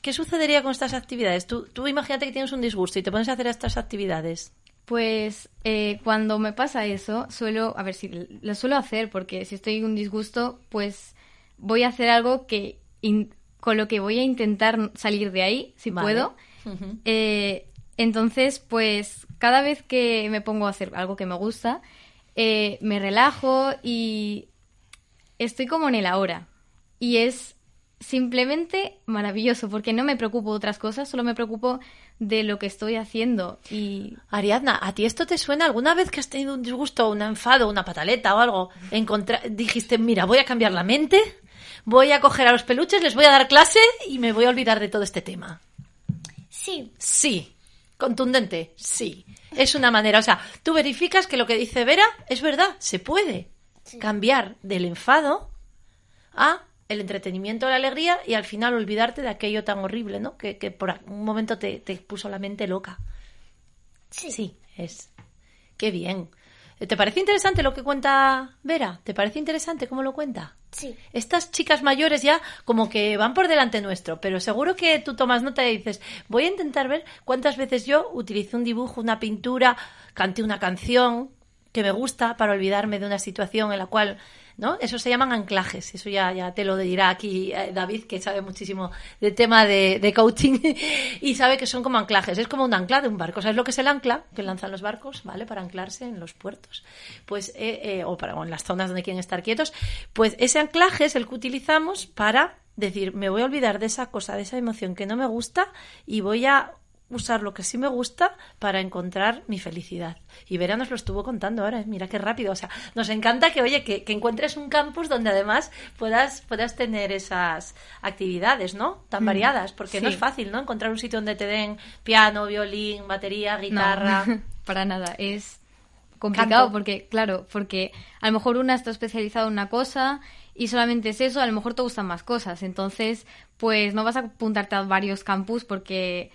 ¿qué sucedería con estas actividades? Tú, tú imagínate que tienes un disgusto y te pones a hacer estas actividades. Pues eh, cuando me pasa eso, suelo, a ver si lo suelo hacer, porque si estoy en un disgusto, pues voy a hacer algo que in- con lo que voy a intentar salir de ahí, si Vale. puedo. Eh, entonces, pues cada vez que me pongo a hacer algo que me gusta, eh, me relajo y estoy como en el ahora. Y es simplemente maravilloso, porque no me preocupo de otras cosas, solo me preocupo de lo que estoy haciendo. Y Ariadna, ¿a ti esto te suena alguna vez que has tenido un disgusto, un enfado, una pataleta o algo? Encontra- dijiste, mira, voy a cambiar la mente, voy a coger a los peluches, les voy a dar clase y me voy a olvidar de todo este tema. Sí, Sí, contundente, sí. Es una manera, o sea, tú verificas que lo que dice Vera es verdad, se puede cambiar del enfado a el entretenimiento, la alegría y al final olvidarte de aquello tan horrible, ¿no? Que, que por un momento te, te puso la mente loca. Sí. Sí, es. Qué bien. ¿Te parece interesante lo que cuenta Vera? ¿Te parece interesante cómo lo cuenta? Sí. Estas chicas mayores ya como que van por delante nuestro, pero seguro que tú tomas nota y dices, voy a intentar ver cuántas veces yo utilicé un dibujo, una pintura, canté una canción que me gusta para olvidarme de una situación en la cual ¿no? Eso se llaman anclajes. Eso ya, ya te lo dirá aquí eh, David, que sabe muchísimo de tema de, de coaching y sabe que son como anclajes. Es como un ancla de un barco. ¿Sabes lo que es el ancla? Que lanzan los barcos, ¿vale? Para anclarse en los puertos. Pues, eh, eh, o, para, o en las zonas donde quieren estar quietos. Pues ese anclaje es el que utilizamos para decir, me voy a olvidar de esa cosa, de esa emoción que no me gusta y voy a usar lo que sí me gusta para encontrar mi felicidad. Y Vera nos lo estuvo contando ahora, ¿eh? mira qué rápido. O sea, nos encanta que, oye, que, que encuentres un campus donde además puedas, puedas tener esas actividades, ¿no? Tan variadas, porque no es fácil, ¿no? Encontrar un sitio donde te den piano, violín, batería, guitarra. No, para nada. Es complicado Canto. porque, claro, porque a lo mejor una está especializada en una cosa y solamente es eso, a lo mejor te gustan más cosas. Entonces, pues no vas a apuntarte a varios campus porque,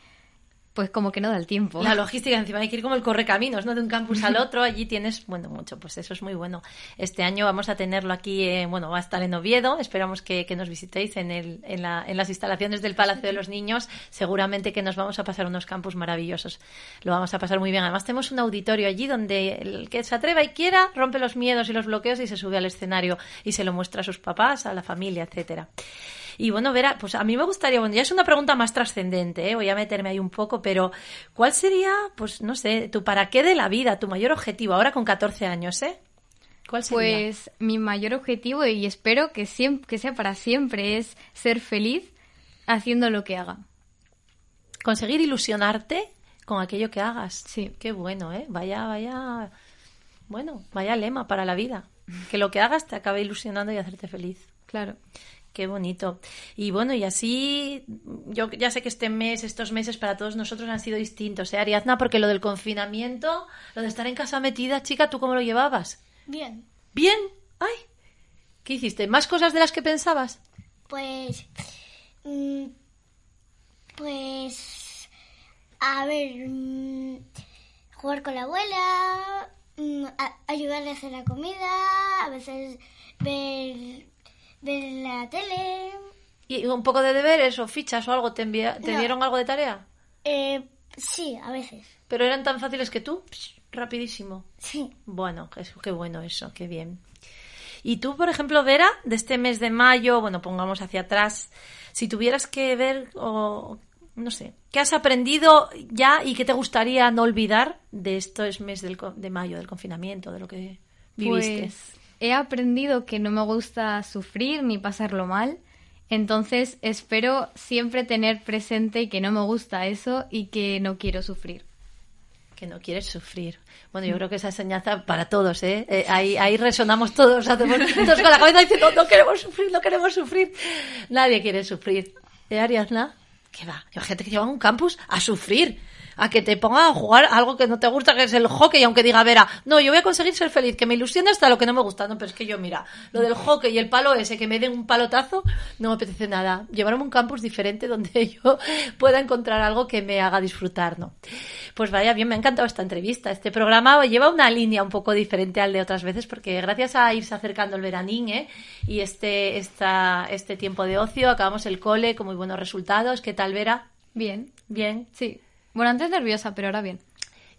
pues como que no da el tiempo. La logística, encima hay que ir como el correcaminos, ¿no? De un campus al otro, allí tienes, bueno, mucho, pues eso es muy bueno. Este año vamos a tenerlo aquí, eh, bueno, va a estar en Oviedo, esperamos que, que nos visitéis en, el, en, la, en las instalaciones del Palacio de los Niños, seguramente que nos vamos a pasar unos campus maravillosos, lo vamos a pasar muy bien. Además tenemos un auditorio allí donde el que se atreva y quiera rompe los miedos y los bloqueos y se sube al escenario y se lo muestra a sus papás, a la familia, etcétera. Y bueno, Vera, pues a mí me gustaría, bueno, ya es una pregunta más trascendente, ¿eh? voy a meterme ahí un poco, pero ¿cuál sería, pues no sé, tu para qué de la vida, tu mayor objetivo ahora con 14 años, eh? ¿Cuál sería? Pues mi mayor objetivo, y espero que, siempre, que sea para siempre, es ser feliz haciendo lo que haga. Conseguir ilusionarte con aquello que hagas. Sí. Qué bueno, ¿eh? Vaya, vaya, bueno, vaya lema para la vida. Que lo que hagas te acabe ilusionando y hacerte feliz. Claro. Qué bonito. Y bueno, y así, yo ya sé que este mes, estos meses para todos nosotros han sido distintos, ¿eh, Ariadna? Porque lo del confinamiento, lo de estar en casa metida, chica, ¿tú cómo lo llevabas? Bien. ¿Bien? ¡Ay! ¿Qué hiciste? ¿Más cosas de las que pensabas? Pues. mm, Pues. A ver. mm, Jugar con la abuela. mm, Ayudarle a hacer la comida. A veces ver. Ver la tele. ¿Y un poco de deberes o fichas o algo? ¿Te, envía- te No. dieron algo de tarea? Eh, sí, a veces. ¿Pero eran tan fáciles que tú? Psh, rapidísimo. Sí. Bueno, eso, qué bueno eso, qué bien. Y tú, por ejemplo, Vera, de este mes de mayo, bueno, pongamos hacia atrás, si tuvieras que ver o no sé, ¿qué has aprendido ya y qué te gustaría no olvidar de estos meses de mayo, del confinamiento, de lo que viviste? Pues he aprendido que no me gusta sufrir ni pasarlo mal. Entonces espero siempre tener presente que no me gusta eso y que no quiero sufrir. Que no quieres sufrir. Bueno, yo creo que esa enseñanza para todos, ¿eh? Eh, ahí, ahí resonamos todos, hacemos todos con la cabeza diciendo, no queremos sufrir, no queremos sufrir. Nadie quiere sufrir. ¿Eh, Ariadna? ¿Qué va? Hay gente que lleva a un campus a sufrir, a que te ponga a jugar algo que no te gusta, que es el hockey, aunque diga Vera, no, yo voy a conseguir ser feliz, que me ilusione hasta lo que no me gusta. No, pero es que yo, mira, lo del hockey y el palo ese, que me den un palotazo, no me apetece nada. Llevarme un campus diferente donde yo pueda encontrar algo que me haga disfrutar, ¿no? Pues vaya bien, me ha encantado esta entrevista. Este programa lleva una línea un poco diferente al de otras veces, porque gracias a irse acercando el veranín, ¿eh? Y este, esta, este tiempo de ocio, acabamos el cole con muy buenos resultados. ¿Qué tal, Vera? Bien, Bien. sí. Bueno, antes nerviosa, pero ahora bien.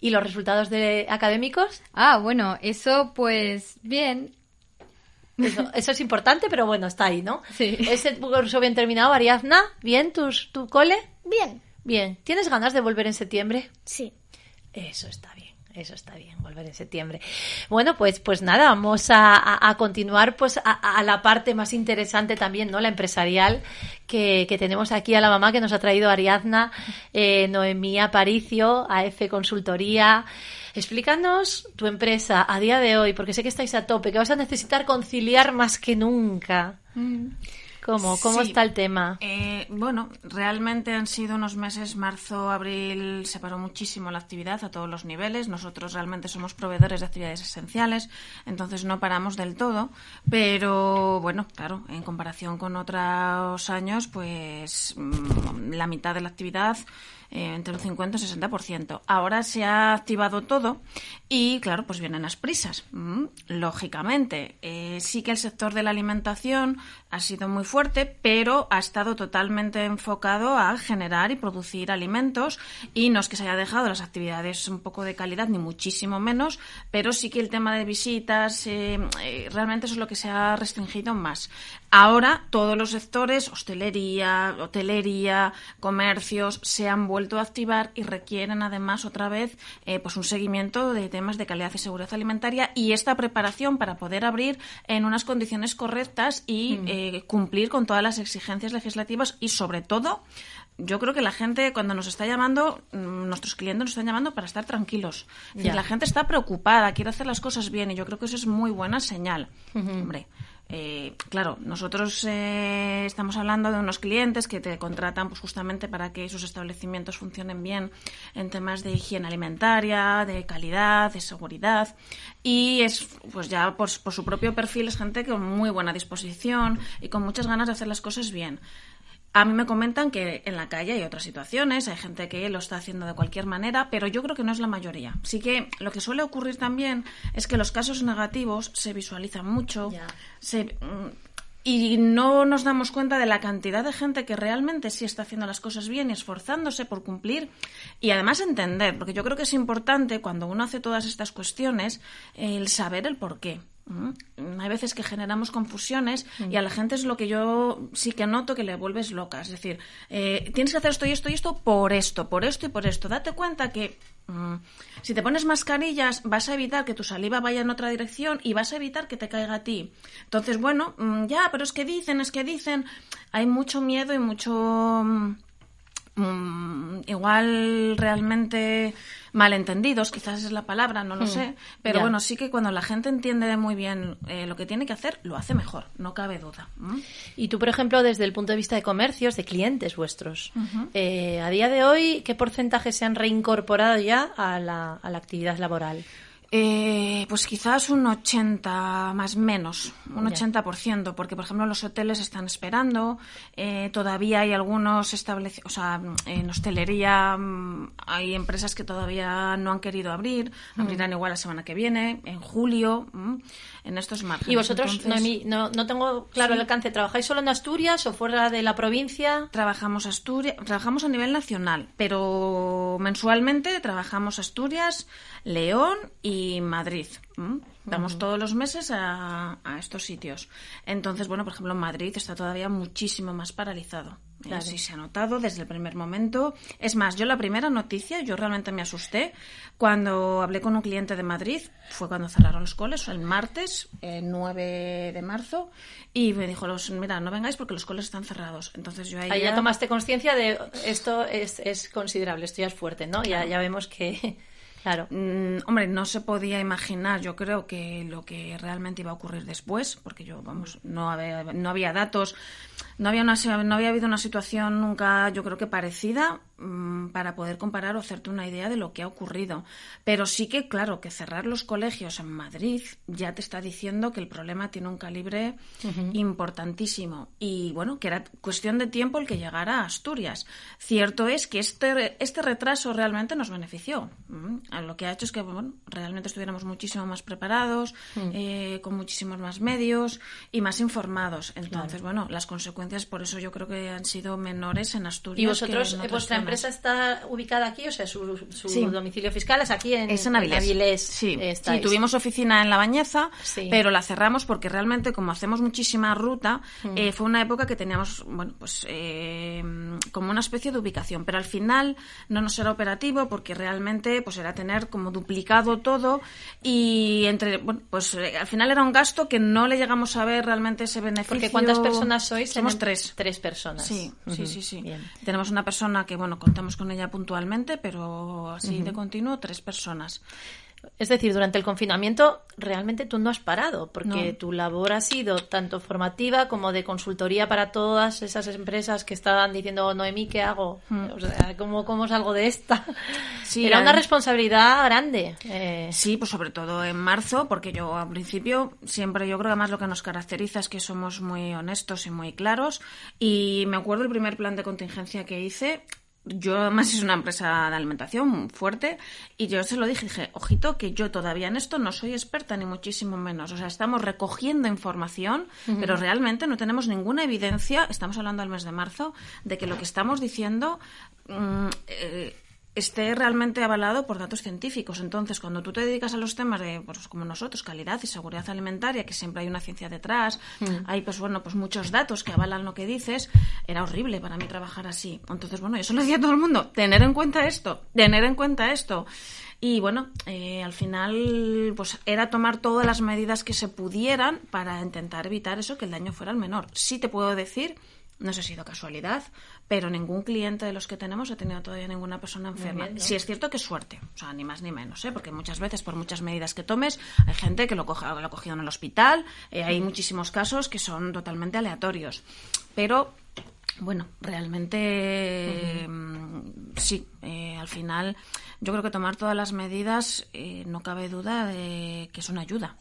¿Y los resultados de académicos? Ah, bueno, eso pues bien. Eso, eso es importante, pero bueno, está ahí, ¿no? Sí. Ese curso bien terminado, Ariadna. ¿Bien tus, tu cole? Bien. Bien. ¿Tienes ganas de volver en septiembre? Sí. Eso está bien, eso está bien, volver en septiembre. Bueno, pues, pues nada, vamos a, a- continuar pues a, la parte más interesante también, ¿no? La empresarial que, que tenemos aquí a la mamá que nos ha traído Ariadna, eh, Noemí Aparicio, AF Consultoría. Explícanos tu empresa a día de hoy, porque sé que estáis a tope, que vas a necesitar conciliar más que nunca. ¿Cómo? ¿Cómo Sí. está el tema? Eh, Eh, bueno, realmente han sido unos meses, marzo, abril, se paró muchísimo la actividad a todos los niveles. Nosotros realmente somos proveedores de actividades esenciales, entonces no paramos del todo. Pero bueno, claro, en comparación con otros años, pues mm, la mitad de la actividad eh, entre un 50 y un 60%. Ahora se ha activado todo y, claro, pues vienen las prisas. Mm, lógicamente, eh, sí que el sector de la alimentación ha sido muy fuerte, pero ha estado totalmente enfocado a generar y producir alimentos y no es que se haya dejado las actividades un poco de calidad, ni muchísimo menos, pero sí que el tema de visitas, eh, realmente eso es lo que se ha restringido más. Ahora todos los sectores, hostelería, hotelería, comercios, se han vuelto a activar y requieren además otra vez eh, pues un seguimiento de temas de calidad y seguridad alimentaria y esta preparación para poder abrir en unas condiciones correctas y mm. eh, cumplir con todas las exigencias legislativas y sobre todo yo creo que la gente cuando nos está llamando, mm, nuestros clientes nos están llamando para estar tranquilos. la gente está preocupada, quiere hacer las cosas bien y yo creo que eso es muy buena señal. Hombre, eh, claro, nosotros eh, estamos hablando de unos clientes que te contratan pues, justamente para que sus establecimientos funcionen bien en temas de higiene alimentaria, de calidad, de seguridad. Y es, pues ya por, por su propio perfil, es gente con muy buena disposición y con muchas ganas de hacer las cosas bien. A mí me comentan que en la calle hay otras situaciones, hay gente que lo está haciendo de cualquier manera, pero yo creo que no es la mayoría. Así que lo que suele ocurrir también es que los casos negativos se visualizan mucho, mm, y no nos damos cuenta de la cantidad de gente que realmente sí está haciendo las cosas bien y esforzándose por cumplir y además entender, porque yo creo que es importante cuando uno hace todas estas cuestiones el saber el por qué. Hay veces que generamos confusiones y a la gente es lo que yo sí que noto que le vuelves loca. Es decir, eh, tienes que hacer esto y esto y esto por esto, por esto y por esto. Date cuenta que mm, si te pones mascarillas vas a evitar que tu saliva vaya en otra dirección y vas a evitar que te caiga a ti. Entonces, bueno, mm, ya, pero es que dicen, es que dicen. Hay mucho miedo y mucho... Mm, igual realmente malentendidos, quizás es la palabra, no lo hmm, sé, pero bueno, sí que cuando la gente entiende muy bien eh, lo que tiene que hacer, lo hace mejor, no cabe duda. Y tú, por ejemplo, desde el punto de vista de comercios, de clientes vuestros, eh, a día de hoy, ¿qué porcentaje se han reincorporado ya a la, a la actividad laboral? Eh, pues quizás un 80 más menos, un 80%, porque por ejemplo los hoteles están esperando, eh, todavía hay algunos establecidos, o sea, en hostelería mm, hay empresas que todavía no han querido abrir, mm. abrirán igual la semana que viene, en julio, mm, en estos márgenes. ¿Y vosotros, no, no, tengo claro el alcance, ¿trabajáis solo en Asturias o fuera de la provincia? Trabajamos Asturias, trabajamos a nivel nacional, pero mensualmente trabajamos Asturias, León y Madrid. Vamos todos los meses a, estos sitios. Entonces, bueno, por ejemplo, Madrid está todavía muchísimo más paralizado. Claro. Sí, se ha notado desde el primer momento. Es más, yo la primera noticia, yo realmente me asusté cuando hablé con un cliente de Madrid, fue cuando cerraron los coles, el martes, el 9 de marzo, y me dijo, los, mira, no vengáis porque los coles están cerrados. Entonces yo ahí, ahí ya... tomaste conciencia de esto es, es, considerable, esto ya es fuerte, ¿no? Ya, ya vemos que Claro. Mm, hombre, no se podía imaginar, yo creo que lo que realmente iba a ocurrir después, porque yo, vamos, no había, no había datos, no había, una, no había habido una situación nunca, yo creo que parecida, Mm, para poder comparar o hacerte una idea de lo que ha ocurrido. Pero sí que, claro, que cerrar los colegios en Madrid ya te está diciendo que el problema tiene un calibre importantísimo. Y bueno, que era cuestión de tiempo el que llegara a Asturias. Cierto es que este, este retraso realmente nos benefició. Mm, lo que ha hecho es que bueno, realmente estuviéramos muchísimo más preparados, mm. eh, con muchísimos más medios y más informados. Entonces, bueno, las consecuencias por eso yo creo que han sido menores en Asturias. ¿Y vosotros, que empresa está ubicada aquí? O sea, su, domicilio fiscal es aquí en, es en Avilés. Sí. tuvimos oficina en La Bañeza, pero la cerramos porque realmente, como hacemos muchísima ruta, mm. eh, fue una época que teníamos, bueno, pues eh, como una especie de ubicación. Pero al final no nos era operativo porque realmente pues era tener como duplicado todo y entre, bueno, pues eh, al final era un gasto que no le llegamos a ver realmente ese beneficio. Porque ¿cuántas personas sois? Somos tres. Tres personas. Sí, sí, sí, sí. Tenemos una persona que, bueno, contamos con ella puntualmente, pero así de continuo, tres personas. Es decir, durante el confinamiento realmente tú no has parado, porque tu labor ha sido tanto formativa como de consultoría para todas esas empresas que estaban diciendo, Noemí, ¿qué hago? Hmm. O sea, ¿cómo, cómo salgo de esta? Sí, Era una responsabilidad grande. eh, Sí, pues sobre todo en marzo, porque yo al principio siempre, yo creo que además lo que nos caracteriza es que somos muy honestos y muy claros. Y me acuerdo el primer plan de contingencia que hice. Yo además es una empresa de alimentación fuerte y yo se lo dije, dije, ojito que yo todavía en esto no soy experta ni muchísimo menos. O sea, estamos recogiendo información, pero realmente no tenemos ninguna evidencia, estamos hablando del mes de marzo, de que lo que estamos diciendo mm, eh, esté realmente avalado por datos científicos. Entonces, cuando tú te dedicas a los temas de, pues, como nosotros, calidad y seguridad alimentaria, que siempre hay una ciencia detrás, hay, pues bueno, pues muchos datos que avalan lo que dices, era horrible para mí trabajar así. Entonces, bueno, se lo decía a todo el mundo, tener en cuenta esto, tener en cuenta esto. Y bueno, eh, al final, pues era tomar todas las medidas que se pudieran para intentar evitar eso, que el daño fuera el menor. Sí te puedo decir no sé si ha sido casualidad, pero ningún cliente de los que tenemos ha tenido todavía ninguna persona enferma. bien, ¿no? Sí es cierto que es suerte, o sea, ni más ni menos, ¿eh? porque muchas veces, por muchas medidas que tomes, hay gente que lo, coja, lo ha cogido en el hospital, eh, hay muchísimos casos que son totalmente aleatorios. Pero, bueno, realmente sí, eh, al final yo creo que tomar todas las medidas eh, no cabe duda de que es una ayuda.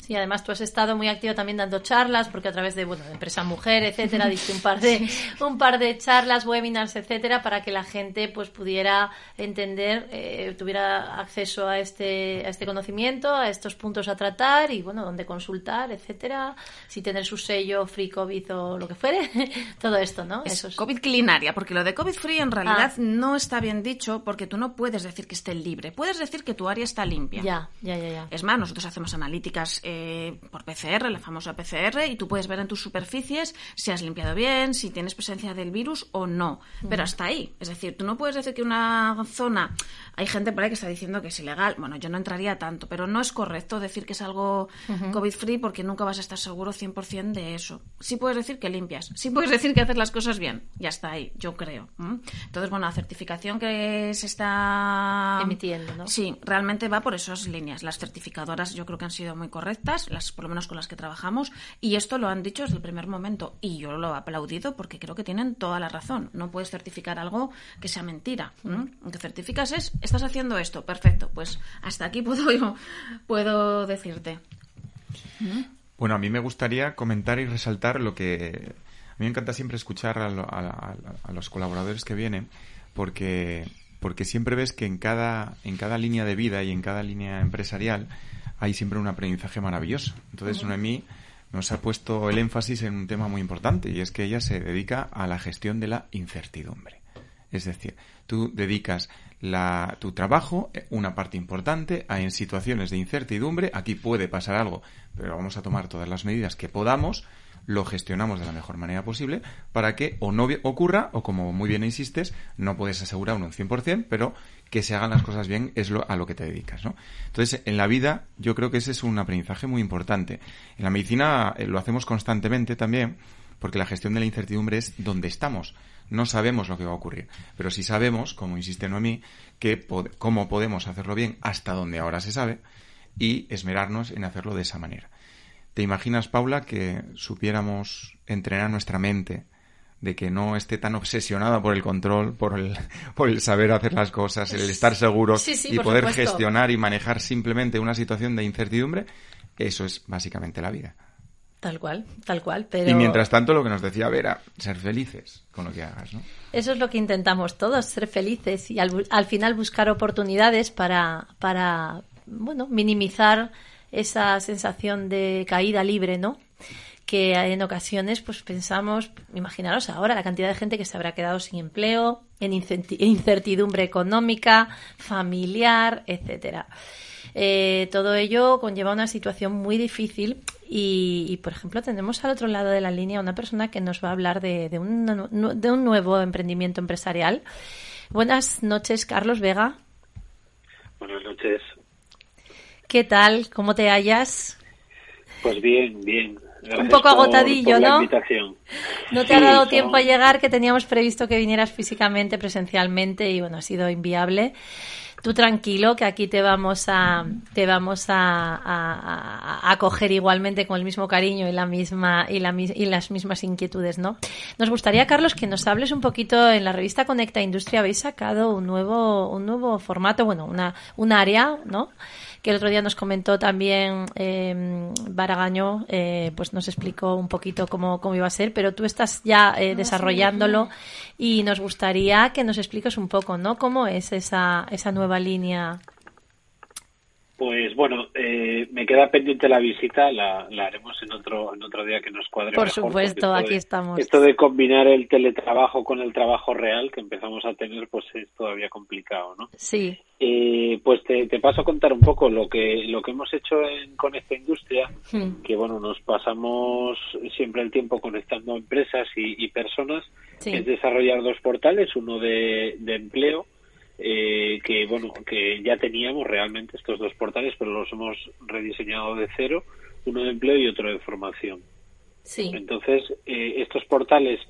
Sí, además tú has estado muy activa también dando charlas, porque a través de, bueno, de Empresa Mujer, etcétera, diste un par de, un par de charlas, webinars, etcétera, para que la gente pues pudiera entender, eh, tuviera acceso a este, a este conocimiento, a estos puntos a tratar y, bueno, dónde consultar, etcétera, si tener su sello Free COVID o lo que fuere, todo esto, ¿no? Es Eso es- COVID clinaria, porque lo de COVID free en realidad Ah. no está bien dicho porque tú no puedes decir que esté libre, puedes decir que tu área está limpia. Ya, ya, ya, ya. Es más, nosotros hacemos analíticas eh, por PCR, la famosa PCR, y tú puedes ver en tus superficies si has limpiado bien, si tienes presencia del virus o no. Pero hasta ahí. Es decir, tú no puedes decir que una zona. Hay gente por ahí que está diciendo que es ilegal. Bueno, yo no entraría tanto, pero no es correcto decir que es algo COVID-free porque nunca vas a estar seguro 100% de eso. Sí puedes decir que limpias, sí puedes decir que haces las cosas bien. Ya está ahí, yo creo. Entonces, bueno, la certificación que se está Emitiendo, ¿no? Sí, realmente va por esas líneas. Las certificadoras yo creo que han sido muy correctas, las por lo menos con las que trabajamos, y esto lo han dicho desde el primer momento. Y yo lo he aplaudido porque creo que tienen toda la razón. No puedes certificar algo que sea mentira. Lo que certificas es, estás haciendo esto, perfecto. Pues hasta aquí puedo yo, puedo decirte. Bueno, a mí me gustaría comentar y resaltar lo que... A mí me encanta siempre escuchar a, lo- a- a- a los colaboradores que vienen porque, porque siempre ves que en cada, en cada línea de vida y en cada línea empresarial hay siempre un aprendizaje maravilloso. Entonces, Noemí nos ha puesto el énfasis en un tema muy importante y es que ella se dedica a la gestión de la incertidumbre. Es decir, tú dedicas la- tu trabajo, eh, una parte importante, a en situaciones de incertidumbre, aquí puede pasar algo, pero vamos a tomar todas las medidas que podamos, lo gestionamos de la mejor manera posible para que o no ocurra, o como muy bien insistes, no puedes asegurar un 100%, pero que se hagan las cosas bien es lo, a lo que te dedicas, ¿no? Entonces, en la vida, yo creo que ese es un aprendizaje muy importante. En la medicina eh, lo hacemos constantemente también, porque la gestión de la incertidumbre es donde estamos. No sabemos lo que va a ocurrir, pero sí sabemos, como insiste Noemí, que pod- cómo podemos hacerlo bien hasta donde ahora se sabe y esmerarnos en hacerlo de esa manera. ¿Te imaginas, Paula, que supiéramos entrenar nuestra mente de que no esté tan obsesionada por el control, por el, por el saber hacer las cosas, el estar seguro Sí, sí, y poder supuesto. gestionar y manejar simplemente una situación de incertidumbre? Eso es básicamente la vida. Tal cual, tal cual. Pero Y mientras tanto, lo que nos decía Vera, ser felices con lo que hagas, ¿no? Eso es lo que intentamos todos, ser felices y al, al final buscar oportunidades para, para, bueno, minimizar esa sensación de caída libre, ¿no? Que en ocasiones, pues pensamos, imaginaros ahora la cantidad de gente que se habrá quedado sin empleo, en incertidumbre económica, familiar, etcétera. Eh, todo ello conlleva una situación muy difícil y, por ejemplo, tenemos al otro lado de la línea una persona que nos va a hablar de, un, de un nuevo emprendimiento empresarial. Buenas noches, Carlos Vega. Buenas noches. ¿Qué tal? ¿Cómo te hallas? Pues bien, bien. Gracias Un poco por- agotadillo, por ¿no? No te Sí, ha dado tiempo a llegar, que teníamos previsto que vinieras físicamente, presencialmente, y bueno, ha sido inviable. Tú tranquilo, que aquí te vamos a te vamos a, acoger igualmente con el mismo cariño y la misma y, la, y las mismas inquietudes, ¿no? Nos gustaría, Carlos, que nos hables un poquito en la revista Conecta Industria habéis sacado un nuevo un nuevo formato, bueno, una un área, ¿no? Que el otro día nos comentó también eh, Baragaño, eh, pues nos explicó un poquito cómo, cómo iba a ser, pero tú estás ya eh, desarrollándolo y nos gustaría que nos expliques un poco, ¿no? ¿Cómo es esa, esa nueva línea pues bueno, eh, me queda pendiente la visita, la, haremos en otro en otro día que nos cuadre. Por supuesto, aquí estamos. Esto de combinar el teletrabajo con el trabajo real que empezamos a tener, pues es todavía complicado, ¿no? Sí. Eh, pues te, paso a contar un poco lo que lo que hemos hecho con esta industria, hmm. que bueno, nos pasamos siempre el tiempo conectando empresas y, personas, es desarrollar dos portales, uno de, de empleo eh, que bueno que ya teníamos realmente estos dos portales pero los hemos rediseñado de cero uno de empleo y otro de formación sí. entonces eh, estos portales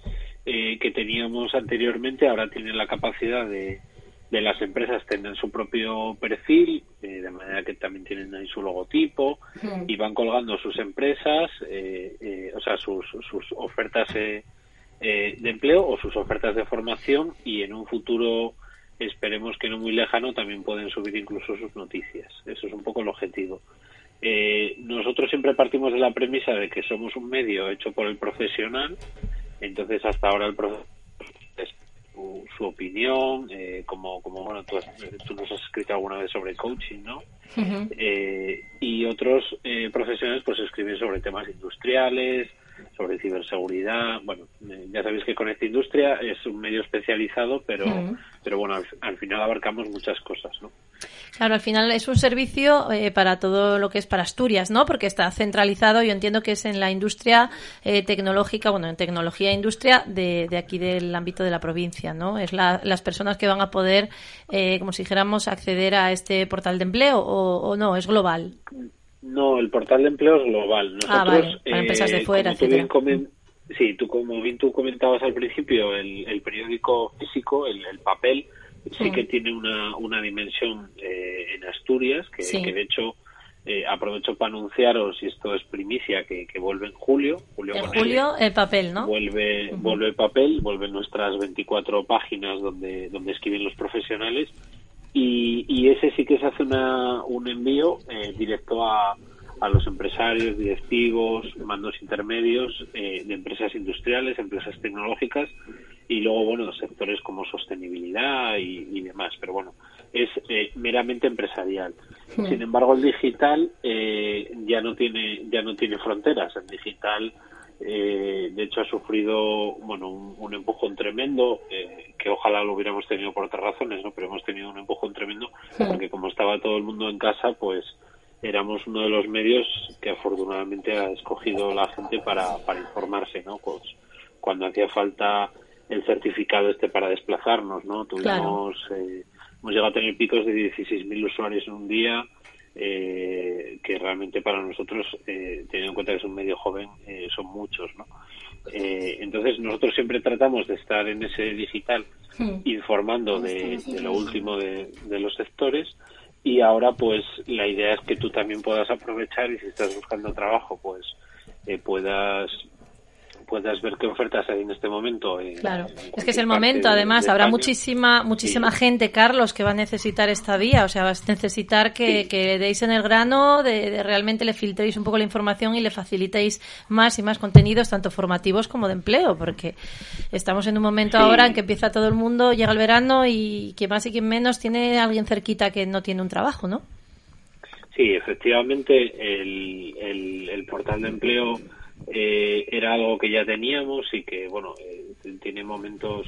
eh, que teníamos anteriormente ahora tienen la capacidad de, de las empresas tener su propio perfil de manera que también tienen ahí su logotipo y van colgando sus empresas o sea sus, sus ofertas de empleo o sus ofertas de formación y en un futuro esperemos que no muy lejano también pueden subir incluso sus noticias. Eso es un poco el objetivo. Eh, nosotros siempre partimos de la premisa de que somos un medio hecho por el profesional, entonces hasta ahora el profesional su, opinión, eh, como, como bueno, tú, tú, nos has escrito alguna vez sobre coaching, ¿no? Eh, y otros profesionales pues escriben sobre temas industriales, sobre ciberseguridad. Bueno, eh, ya sabéis que con esta Industria es un medio especializado, pero, pero bueno, al, final abarcamos muchas cosas, ¿no? Claro, al final es un servicio eh, para todo lo que es para Asturias, ¿no? Porque está centralizado, yo entiendo que es en la industria eh, tecnológica, bueno, en tecnología e industria de, de, aquí del ámbito de la provincia, ¿no? Es las personas que van a poder, como si dijéramos, acceder a este portal de empleo o, o no, es global. No, el portal de empleo es global. ah, vale. Para empresas de eh, fuera. Sí, tú como bien tú comentabas al principio, el, periódico físico, el, papel, sí, que tiene una, una dimensión eh, en Asturias, que, que de hecho eh, aprovecho para anunciaros, y esto es primicia, que, que vuelve en julio. julio en julio el papel, ¿no? Vuelve, vuelve el papel, vuelven nuestras 24 páginas donde, donde escriben los profesionales y, y ese sí que se hace una, un envío eh, directo a, a los empresarios, directivos, mandos intermedios eh, de empresas industriales, empresas tecnológicas y luego, bueno, sectores como sostenibilidad y, demás. Pero bueno, es eh, meramente empresarial. Sin embargo, el digital eh, ya no tiene ya no tiene fronteras. El digital eh, de hecho ha sufrido bueno un, empujón tremendo eh, que ojalá lo hubiéramos tenido por otras razones no pero hemos tenido un empujón tremendo porque como estaba todo el mundo en casa pues éramos uno de los medios que afortunadamente ha escogido la gente para, para informarse no pues cuando hacía falta el certificado este para desplazarnos no tuvimos eh, hemos llegado a tener picos de 16.000 usuarios en un día eh, que realmente para nosotros, eh, teniendo en cuenta que es un medio joven, eh, son muchos, ¿no? Eh, entonces nosotros siempre tratamos de estar en ese digital hmm. informando de, lo último de, de, los sectores y ahora pues la idea es que tú también puedas aprovechar y si estás buscando trabajo pues puedas puedas ver qué ofertas hay en este momento. claro, es que es el momento, además, habrá muchísima muchísima gente, Carlos, que va a necesitar esta vía, o sea, vas a necesitar que, deis en el grano, de, realmente le filtréis un poco la información y le facilitéis más y más contenidos, tanto formativos como de empleo, porque estamos en un momento ahora en que empieza todo el mundo, llega el verano y quien más y quien menos tiene alguien cerquita que no tiene un trabajo, ¿no? Sí, efectivamente, el, el, el portal de empleo eh, era algo que ya teníamos y que, bueno, eh, tiene momentos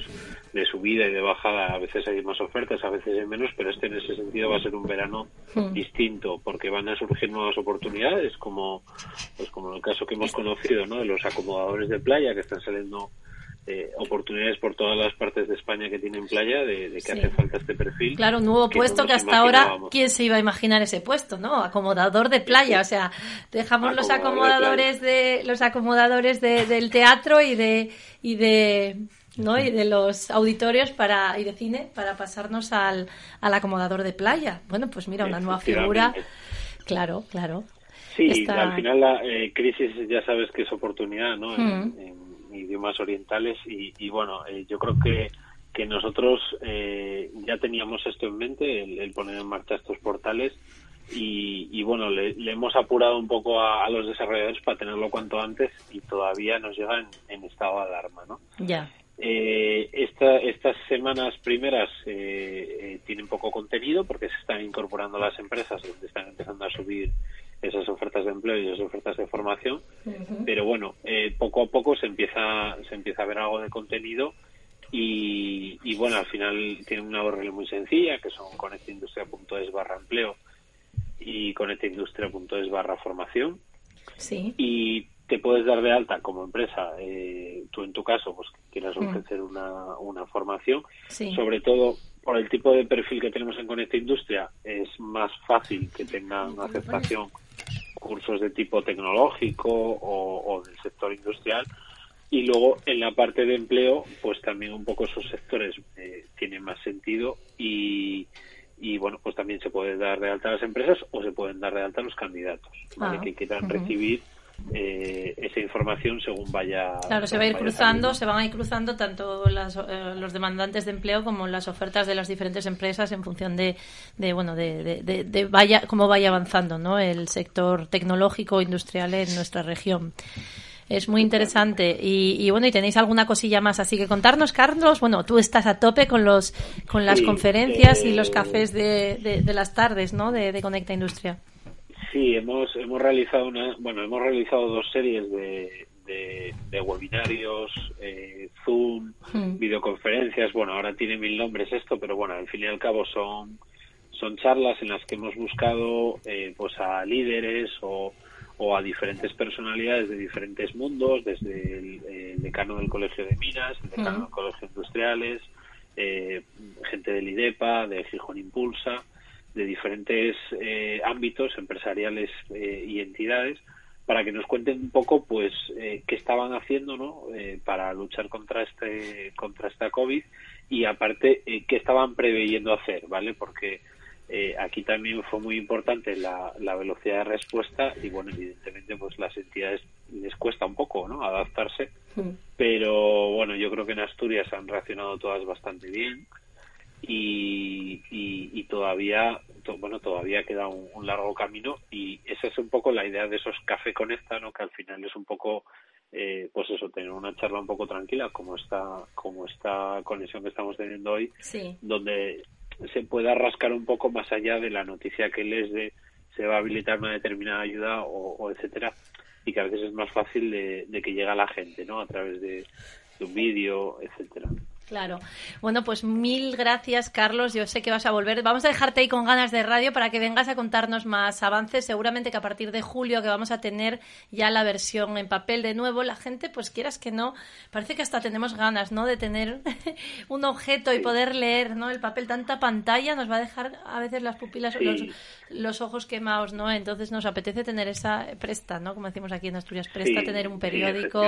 de subida y de bajada. A veces hay más ofertas, a veces hay menos, pero este en ese sentido va a ser un verano hmm. distinto porque van a surgir nuevas oportunidades, como, pues como en el caso que hemos conocido, ¿no? De los acomodadores de playa que están saliendo eh, oportunidades por todas las partes de España que tienen playa de, que hace falta este perfil. Claro, un nuevo puesto que hasta ahora, ¿quién se iba a imaginar ese puesto, no? Acomodador de playa, o sea, dejamos los acomodadores de, los acomodadores de, del teatro y de y de ¿no? y de los auditorios para y de cine para pasarnos al, al acomodador de playa. Bueno, pues mira, una nueva figura. Claro, claro. Sí, al final la eh, crisis ya sabes que es oportunidad, ¿no? En, hmm. Idiomas orientales y, bueno, eh, yo creo que que nosotros eh, ya teníamos esto en mente, el, poner en marcha estos portales y, bueno, le, hemos apurado un poco a, los desarrolladores para tenerlo cuanto antes y todavía nos llega en, estado de alarma, ¿no? Ya. Eh, estas semanas primeras eh, eh, tienen poco contenido porque se están incorporando las empresas donde están empezando a subir esas ofertas de empleo y esas ofertas de formación pero bueno poco a poco se empieza se empieza a ver algo de contenido y, y bueno al final tiene una URL muy sencilla que son conectaindustria.es barra empleo y conectaindustria.es barra formación. Sí. Y te puedes dar de alta como empresa, eh, tú en tu caso, pues quieras mm. ofrecer una, una formación, sobre todo por el tipo de perfil que tenemos en Conecta Industria, es más fácil que tengan aceptación cursos de tipo tecnológico o, del sector industrial. Y luego en la parte de empleo, pues también un poco esos sectores eh, tienen más sentido y, y bueno, pues también se puede dar de alta a las empresas o se pueden dar de alta a los candidatos, ¿vale? Ah, que quieran recibir eh, esa información según vaya. Claro, se va a ir cruzando, se van a ir cruzando tanto eh, los demandantes de empleo como las ofertas de las diferentes empresas en función de, de bueno, de, de, vaya, cómo vaya avanzando, ¿no? El sector tecnológico industrial en nuestra región. Es muy interesante. Y, bueno, ¿y tenéis alguna cosilla más así que contarnos, Carlos? Bueno, tú estás a tope con los con las conferencias y los eh, cafés de, de, las tardes, ¿no? De, Conecta Industria. Sí, hemos, hemos realizado una, bueno, hemos realizado dos series de, de, webinarios, eh, Zoom, hmm. videoconferencias. Bueno, ahora tiene mil nombres esto, pero bueno, al fin y al cabo son, son charlas en las que hemos buscado eh, pues a líderes o, o a diferentes personalidades de diferentes mundos, desde el, decano del Colegio de Minas, el decano hmm. del Colegio Industriales, eh, gente del IDEPA, de Gijón Impulsa, de diferentes eh, ámbitos empresariales eh, y entidades para que nos cuenten un poco pues eh, qué estaban haciendo ¿no? para luchar contra este contra esta covid y aparte qué estaban preveyendo hacer vale porque aquí también fue muy importante la, la, velocidad de respuesta y bueno evidentemente pues las entidades les cuesta un poco no adaptarse mm. pero bueno yo creo que en Asturias han reaccionado todas bastante bien y, y, todavía bueno todavía queda un, largo camino y esa es un poco la idea de esos café conecta no que al final es un poco eh, pues eso tener una charla un poco tranquila como esta como esta conexión que estamos teniendo hoy donde se pueda rascar un poco más allá de la noticia que les de se va a habilitar una determinada ayuda o, etcétera y que a veces es más fácil de, de que llegue a la gente no a través de, de un vídeo etcétera Claro. Bueno, pues mil gracias, Carlos. Yo sé que vas a volver. Vamos a dejarte ahí con ganas de radio para que vengas a contarnos más avances. Seguramente que a partir de julio que vamos a tener ya la versión en papel de nuevo, la gente, pues quieras que no, parece que hasta tenemos ganas, ¿no? De tener un objeto y poder leer, ¿no? El papel, tanta pantalla nos va a dejar a veces las pupilas, los, los, ojos quemados, ¿no? Entonces nos apetece tener esa presta, ¿no? Como decimos aquí en Asturias, presta tener un periódico,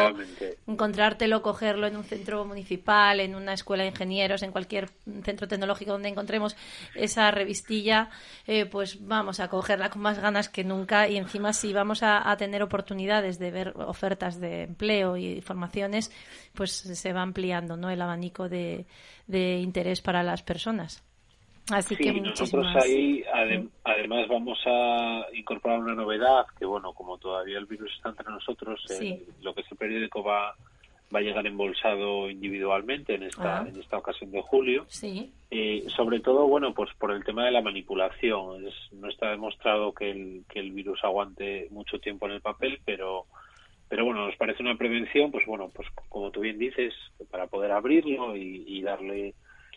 encontrártelo, cogerlo en un centro municipal, en una escuela de ingenieros, en cualquier centro tecnológico donde encontremos esa revistilla, eh, pues vamos a cogerla con más ganas que nunca y encima si vamos a, tener oportunidades de ver ofertas de empleo y formaciones, pues se va ampliando ¿no? el abanico de, interés para las personas. Así que nosotros ahí además vamos a incorporar una novedad que bueno como todavía el virus está entre nosotros lo que es el periódico va va a llegar embolsado individualmente en esta ah. en esta ocasión de julio. Sí. Eh, sobre todo, bueno, pues por el tema de la manipulación. no está demostrado que el, que el virus aguante mucho tiempo en el papel, pero pero bueno, nos parece una prevención, pues bueno, pues como tú bien dices, para poder abrirlo y, y darle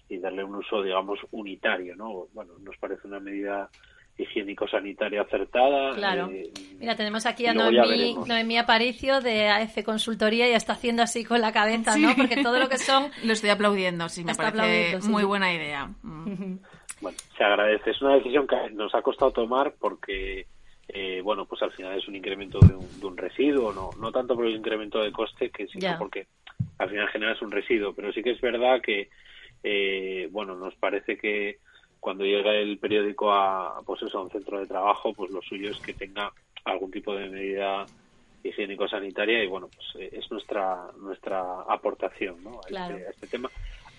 y darle un uso, digamos, unitario, ¿no? Bueno, nos parece una medida higiénico-sanitaria acertada. Claro. Eh, Mira, tenemos aquí a Noemí, Aparicio de AF Consultoría y está haciendo así con la cabeza, ¿no? Porque todo lo que son... Lo estoy aplaudiendo, sí, me parece muy buena idea. Mm. Bueno, se agradece. Es una decisión que nos ha costado tomar porque, eh, bueno, pues al final es un incremento de un, residuo, no, no tanto por el incremento de coste, que sino porque al final generas un residuo. Pero sí que es verdad que, eh, bueno, nos parece que cuando llega el periódico a, pues eso, a un centro de trabajo, pues lo suyo es que tenga algún tipo de medida higiénico-sanitaria y bueno, pues eh, es nuestra nuestra aportación ¿no? a, este, este tema.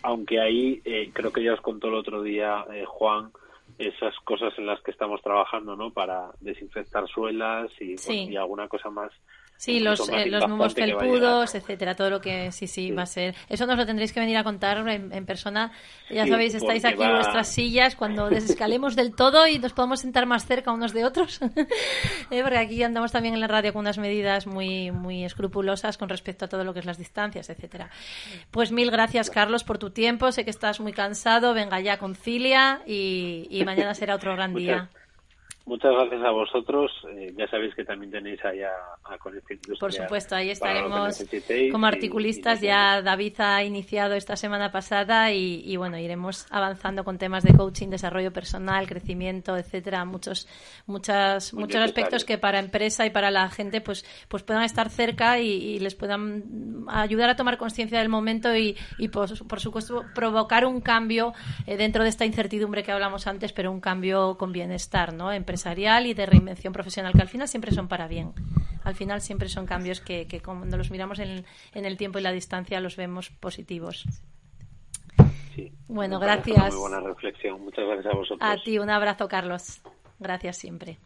Aunque ahí eh, creo que ya os contó el otro día eh, Juan esas cosas en las que estamos trabajando, ¿no? Para desinfectar suelas y, y alguna cosa más Sí, los, eh, los numos felpudos, etcétera, todo lo que sí, sí, va a ser. Eso nos lo tendréis que venir a contar en, persona. Ya sabéis, estáis aquí en vuestras sillas cuando desescalemos del todo y nos podamos sentar más cerca unos de otros. Eh, porque aquí andamos también en la radio con unas medidas muy, muy escrupulosas con respecto a todo lo que es las distancias, etcétera. Pues mil gracias, Carlos, por tu tiempo. Sé que estás muy cansado. Venga ya, concilia y, y mañana será otro gran día. Muchas gracias a vosotros. Eh, ya sabéis que también tenéis allá a Conexión Por supuesto, ahí estaremos como articulistas. ya David ha iniciado esta semana pasada y, bueno, iremos avanzando con temas de coaching, desarrollo personal, crecimiento, etcétera. Muchos, muchas, muchos aspectos que para empresa y para la gente pues, pues puedan estar cerca y, les puedan ayudar a tomar conciencia del momento y, por, supuesto provocar un cambio eh, dentro de esta incertidumbre que hablamos antes, pero un cambio con bienestar, ¿no? Empresarial y de reinvención profesional, que al final siempre son para bien. Al final siempre son cambios que, que cuando los miramos en, en, el tiempo y la distancia los vemos positivos. bueno, gracias. Muy buena reflexión. Muchas gracias a vosotros. A ti, un abrazo, Carlos. Gracias siempre.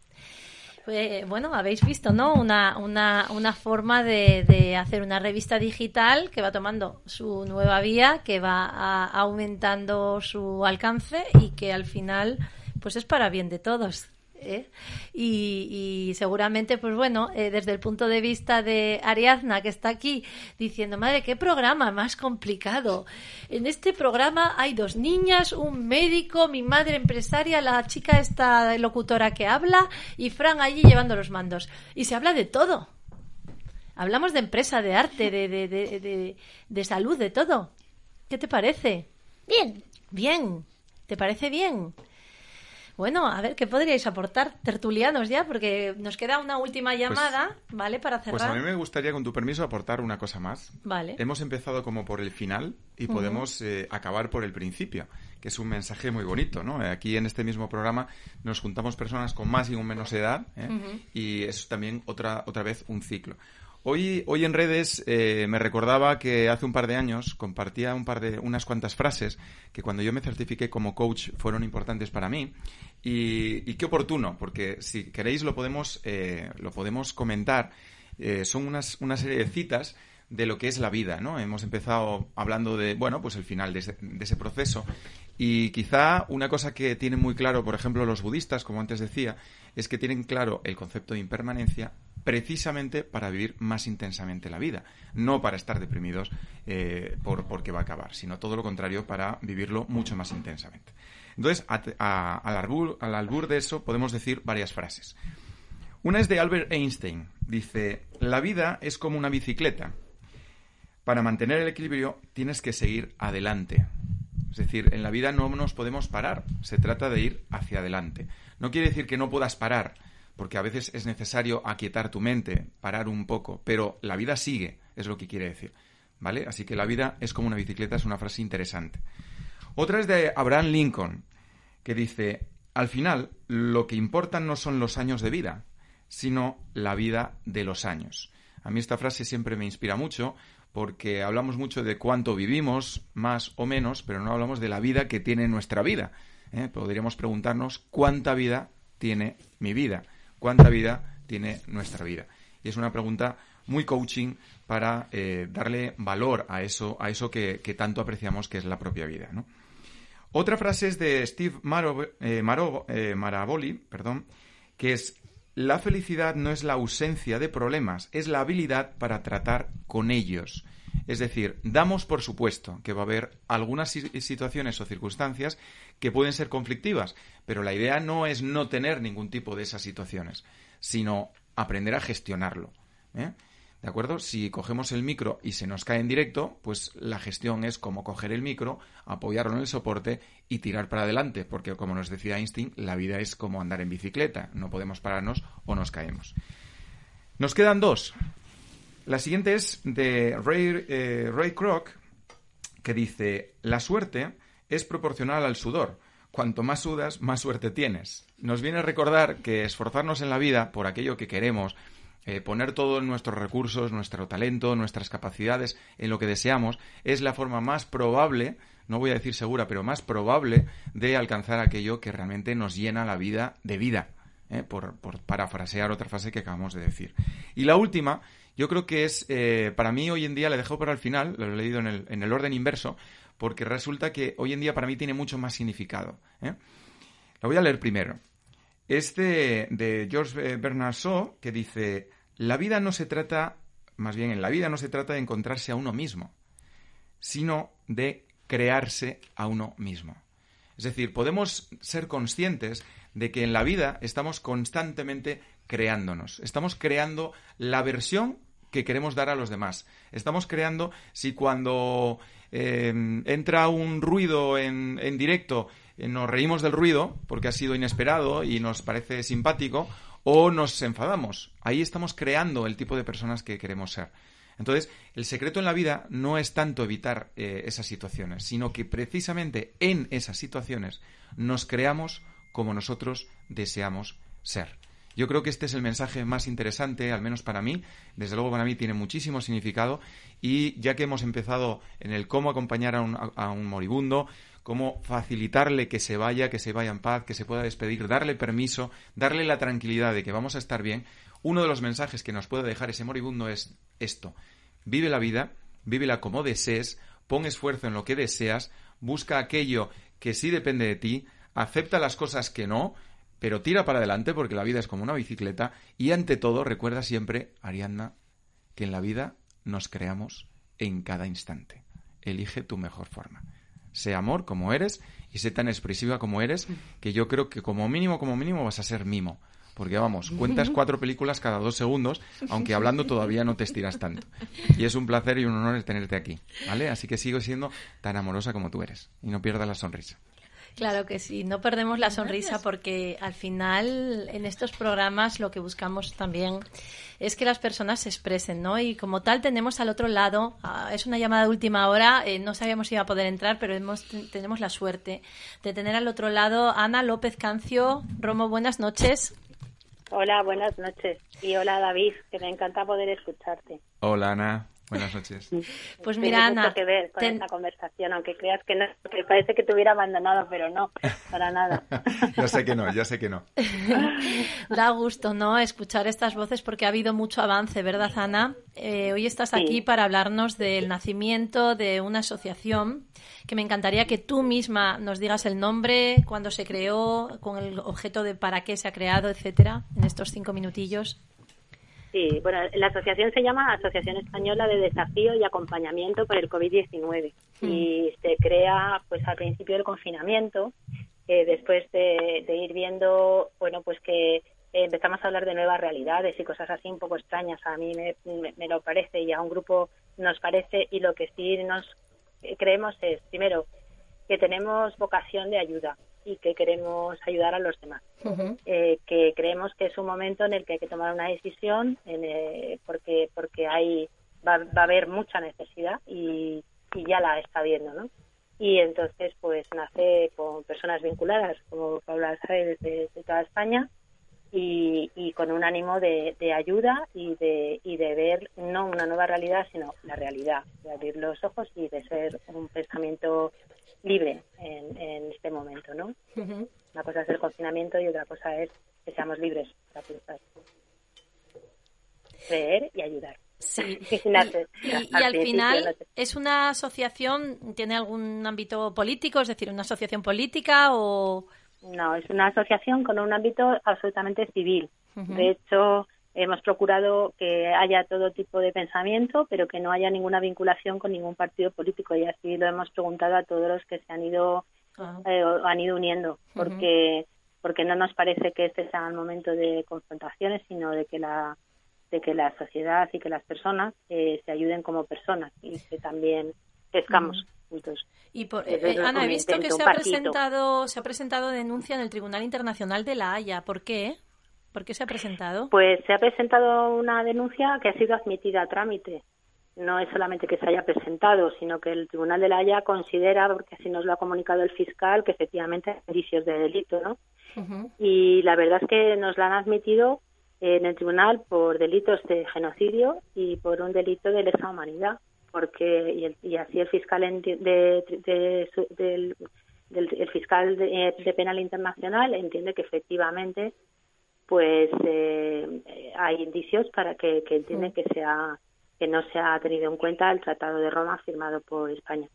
Eh, bueno, habéis visto, ¿no? Una, una, una forma de, de, hacer una revista digital que va tomando su nueva vía, que va aumentando su alcance y que al final, pues es para bien de todos. ¿Eh? Y, seguramente, pues bueno, eh, desde el punto de vista de Ariadna, que está aquí, diciendo, madre, qué programa más complicado. En este programa hay dos niñas, un médico, mi madre empresaria, la chica esta locutora que habla y Fran allí llevando los mandos. Y se habla de todo. Hablamos de empresa, de arte, de, de, de, de salud, de todo. ¿Qué te parece? Bien. Bien. ¿Te parece bien? Bueno, a ver, ¿qué podríais aportar, tertulianos ya? Porque nos queda una última pues llamada, ¿vale? Para cerrar. Pues a mí me gustaría, con tu permiso, aportar una cosa más. Vale. Hemos empezado como por el final y podemos eh, acabar por el principio, que es un mensaje muy bonito, ¿no? Aquí en este mismo programa nos juntamos personas con más y con menos edad ¿eh? y es también otra, otra vez un ciclo. Hoy, hoy en redes eh, me recordaba que hace un par de años compartía un par de, unas cuantas frases que cuando yo me certifiqué como coach fueron importantes para mí. Y, qué oportuno, porque si queréis lo podemos, eh, lo podemos comentar. Eh, son unas, una serie de citas de lo que es la vida, ¿no? Hemos empezado hablando de, bueno, pues el final de ese, de ese proceso. Y quizá una cosa que tienen muy claro, por ejemplo, los budistas, como antes decía, es que tienen claro el concepto de impermanencia precisamente para vivir más intensamente la vida, no para estar deprimidos eh, por porque va a acabar, sino todo lo contrario, para vivirlo mucho más intensamente. Entonces, al, albur, de eso podemos decir varias frases. Una es de Albert Einstein. Dice, la vida es como una bicicleta. Para mantener el equilibrio tienes que seguir adelante. Es decir, en la vida no nos podemos parar, se trata de ir hacia adelante. No quiere decir que no puedas parar, porque a veces es necesario aquietar tu mente, parar un poco, pero la vida sigue, es lo que quiere decir. ¿Vale? Así que la vida es como una bicicleta, es una frase interesante. Otra es de Abraham Lincoln, que dice, al final, lo que importan no son los años de vida, sino la vida de los años. A mí esta frase siempre me inspira mucho porque hablamos mucho de cuánto vivimos, más o menos, pero no hablamos de la vida que tiene nuestra vida. ¿eh? Podríamos preguntarnos cuánta vida tiene mi vida cuánta vida tiene nuestra vida. Y es una pregunta muy coaching para eh, darle valor a eso, a eso que, tanto apreciamos que es la propia vida. Otra frase es de Steve eh, eh, Maraboli, perdón, que es la felicidad no es la ausencia de problemas, es la habilidad para tratar con ellos. Es decir, damos por supuesto que va a haber algunas situaciones o circunstancias que pueden ser conflictivas, pero la idea no es no tener ningún tipo de esas situaciones, sino aprender a gestionarlo. ¿eh? ¿De acuerdo? Si cogemos el micro y se nos cae en directo, pues la gestión es como coger el micro, apoyarlo en el soporte y tirar para adelante, porque como nos decía Einstein, la vida es como andar en bicicleta, no podemos pararnos o nos caemos. Nos quedan dos. La siguiente es de Ray, eh, Ray Kroc, que dice, la suerte es proporcional al sudor. Cuanto más sudas, más suerte tienes. Nos viene a recordar que esforzarnos en la vida por aquello que queremos, eh, poner todos nuestros recursos, nuestro talento, nuestras capacidades en lo que deseamos, es la forma más probable, no voy a decir segura, pero más probable de alcanzar aquello que realmente nos llena la vida de vida. ¿eh? Por, parafrasear otra frase que acabamos de decir. Y la última, yo creo que es, eh, para mí hoy en día, le dejo para el final, lo he leído en el, en el orden inverso, porque resulta que hoy en día para mí tiene mucho más significado. ¿eh? Lo voy a leer primero. Este de George Bernard Shaw, que dice, la vida no se trata, más bien en la vida no se trata de encontrarse a uno mismo, sino de crearse a uno mismo. Es decir, podemos ser conscientes de que en la vida estamos constantemente creándonos, estamos creando la versión que queremos dar a los demás. Estamos creando si cuando eh, entra un ruido en, en directo eh, nos reímos del ruido porque ha sido inesperado y nos parece simpático o nos enfadamos. Ahí estamos creando el tipo de personas que queremos ser. Entonces, el secreto en la vida no es tanto evitar eh, esas situaciones, sino que precisamente en esas situaciones nos creamos como nosotros deseamos ser. Yo creo que este es el mensaje más interesante, al menos para mí. Desde luego para mí tiene muchísimo significado y ya que hemos empezado en el cómo acompañar a un, a un moribundo, cómo facilitarle que se vaya, que se vaya en paz, que se pueda despedir, darle permiso, darle la tranquilidad de que vamos a estar bien, uno de los mensajes que nos puede dejar ese moribundo es esto. Vive la vida, vívela como desees, pon esfuerzo en lo que deseas, busca aquello que sí depende de ti, acepta las cosas que no, pero tira para adelante porque la vida es como una bicicleta y ante todo recuerda siempre, Ariadna, que en la vida nos creamos en cada instante. Elige tu mejor forma. Sé amor como eres y sé tan expresiva como eres que yo creo que como mínimo, como mínimo vas a ser mimo. Porque vamos, cuentas cuatro películas cada dos segundos, aunque hablando todavía no te estiras tanto. Y es un placer y un honor tenerte aquí, ¿vale? Así que sigo siendo tan amorosa como tú eres y no pierdas la sonrisa. Claro que sí, no perdemos la sonrisa porque al final en estos programas lo que buscamos también es que las personas se expresen, ¿no? Y como tal tenemos al otro lado, ah, es una llamada de última hora, eh, no sabíamos si iba a poder entrar, pero hemos, tenemos la suerte de tener al otro lado Ana López Cancio. Romo, buenas noches. Hola, buenas noches. Y hola David, que me encanta poder escucharte. Hola Ana. Buenas noches. Pues mira, Ana. que ver con esta conversación, aunque creas que no, que parece que te hubiera abandonado, pero no, para nada. yo sé que no, yo sé que no. da gusto, ¿no? Escuchar estas voces porque ha habido mucho avance, ¿verdad, Ana? Eh, hoy estás aquí para hablarnos del nacimiento de una asociación que me encantaría que tú misma nos digas el nombre, cuándo se creó, con el objeto de para qué se ha creado, etcétera, en estos cinco minutillos. Sí, bueno, la asociación se llama Asociación Española de Desafío y Acompañamiento por el COVID-19 mm. y se crea pues al principio del confinamiento, eh, después de, ir viendo, bueno, pues que empezamos a hablar de nuevas realidades y cosas así un poco extrañas. A mí me, me, lo parece y a un grupo nos parece y lo que sí nos creemos es, primero, que tenemos vocación de ayuda y que queremos ayudar a los demás. Eh, que creemos que es un momento en el que hay que tomar una decisión eh, porque porque hay va, a haber mucha necesidad y, ya la está viendo, ¿no? Y entonces pues nace con personas vinculadas, como Paula sabe, de, toda España y, y, con un ánimo de, de, ayuda y de, y de ver no una nueva realidad, sino la realidad, de abrir los ojos y de ser un pensamiento libre en, este momento, ¿no? Una cosa es el confinamiento y otra cosa es que seamos libres para pensar, creer y ayudar. Sí. y, al, final, ¿es una asociación, tiene algún ámbito político, es decir, una asociación política o...? No, es una asociación con un ámbito absolutamente civil. De hecho, Hemos procurado que haya todo tipo de pensamiento, pero que no haya ninguna vinculación con ningún partido político y así lo hemos preguntado a todos los que se han ido ah. eh, han ido uniendo, porque porque no nos parece que este sea el momento de confrontaciones, sino de que la de que la sociedad y que las personas eh, se ayuden como personas y que también crezcamos. juntos. Y por, eh, Ana, he visto que se ha presentado se ha presentado denuncia en el Tribunal Internacional de la Haya. ¿Por qué? ¿Por qué se ha presentado? Pues se ha presentado una denuncia que ha sido admitida a trámite. No es solamente que se haya presentado, sino que el Tribunal de la Haya considera, porque así nos lo ha comunicado el fiscal, que efectivamente hay indicios de delito, ¿no? Y la verdad es que nos la han admitido en el tribunal por delitos de genocidio y por un delito de lesa humanidad, porque y, así el fiscal de, del, el fiscal de, penal internacional entiende que efectivamente pues eh, hay indicios para que, que entiende mm. que sea que no se ha tenido en cuenta el Tratado de Roma firmado por España.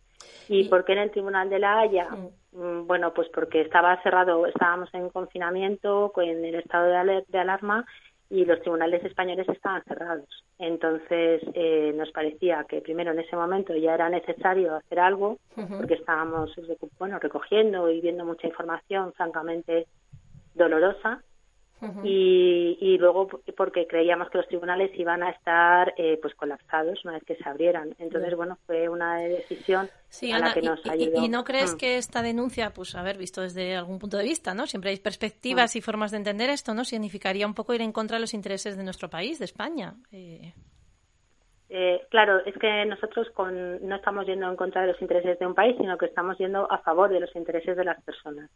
¿Y, por qué en el Tribunal de la Haya? Mm. Mm, bueno, pues porque estaba cerrado, estábamos en confinamiento, en el estado de, alarma y los tribunales españoles estaban cerrados. Entonces eh, nos parecía que primero en ese momento ya era necesario hacer algo porque estábamos bueno recogiendo y viendo mucha información francamente dolorosa y, luego porque creíamos que los tribunales iban a estar eh, pues colapsados una vez que se abrieran. Entonces bueno fue una decisión a la que nos ayudó. y, no crees mm. que esta denuncia pues haber visto desde algún punto de vista no siempre hay perspectivas mm. y formas de entender esto no significaría un poco ir en contra de los intereses de nuestro país de España eh... Eh, claro, es que nosotros con, no estamos yendo en contra de los intereses de un país, sino que estamos yendo a favor de los intereses de las personas.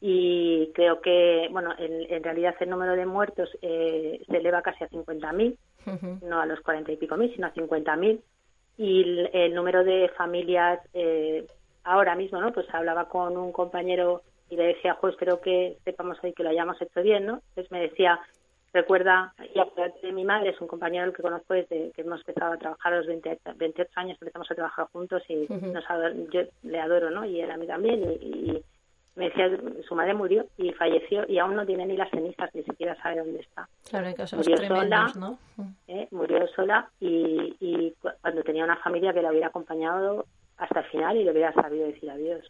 Y creo que, bueno, en, realidad el número de muertos eh, se eleva casi a 50.000, no a los 40 y pico mil, sino a 50.000. Y el, número de familias, eh, ahora mismo, ¿no? Pues hablaba con un compañero y le decía, pues espero que sepamos hoy que lo hayamos hecho bien, ¿no? Entonces me decía, recuerda, y aparte de mi madre, es un compañero que conozco desde que hemos empezado a trabajar a los 28 años, empezamos a trabajar juntos y nos yo le adoro, ¿no? Y él a mí también. Y, me decía, su madre murió y falleció y aún no tiene ni las cenizas, ni siquiera sabe dónde está. Claro, hay casos murió sola, ¿no? ¿eh? Murió sola y, y cuando tenía una familia que la hubiera acompañado hasta el final y le hubiera sabido decir adiós.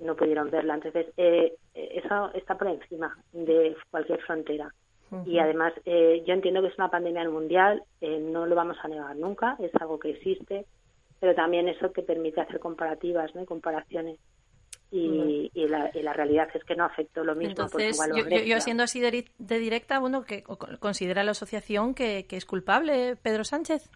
No pudieron verla. Entonces, eh, eso está por encima de cualquier frontera. Y además, eh, yo entiendo que es una pandemia mundial, eh, no lo vamos a negar nunca, es algo que existe, pero también eso te permite hacer comparativas ¿no? y comparaciones. Y, y, la, la, realidad es que no afectó lo mismo. Entonces, yo, yo, siendo así de, directa, bueno, que considera la asociación que, que, es culpable Pedro Sánchez.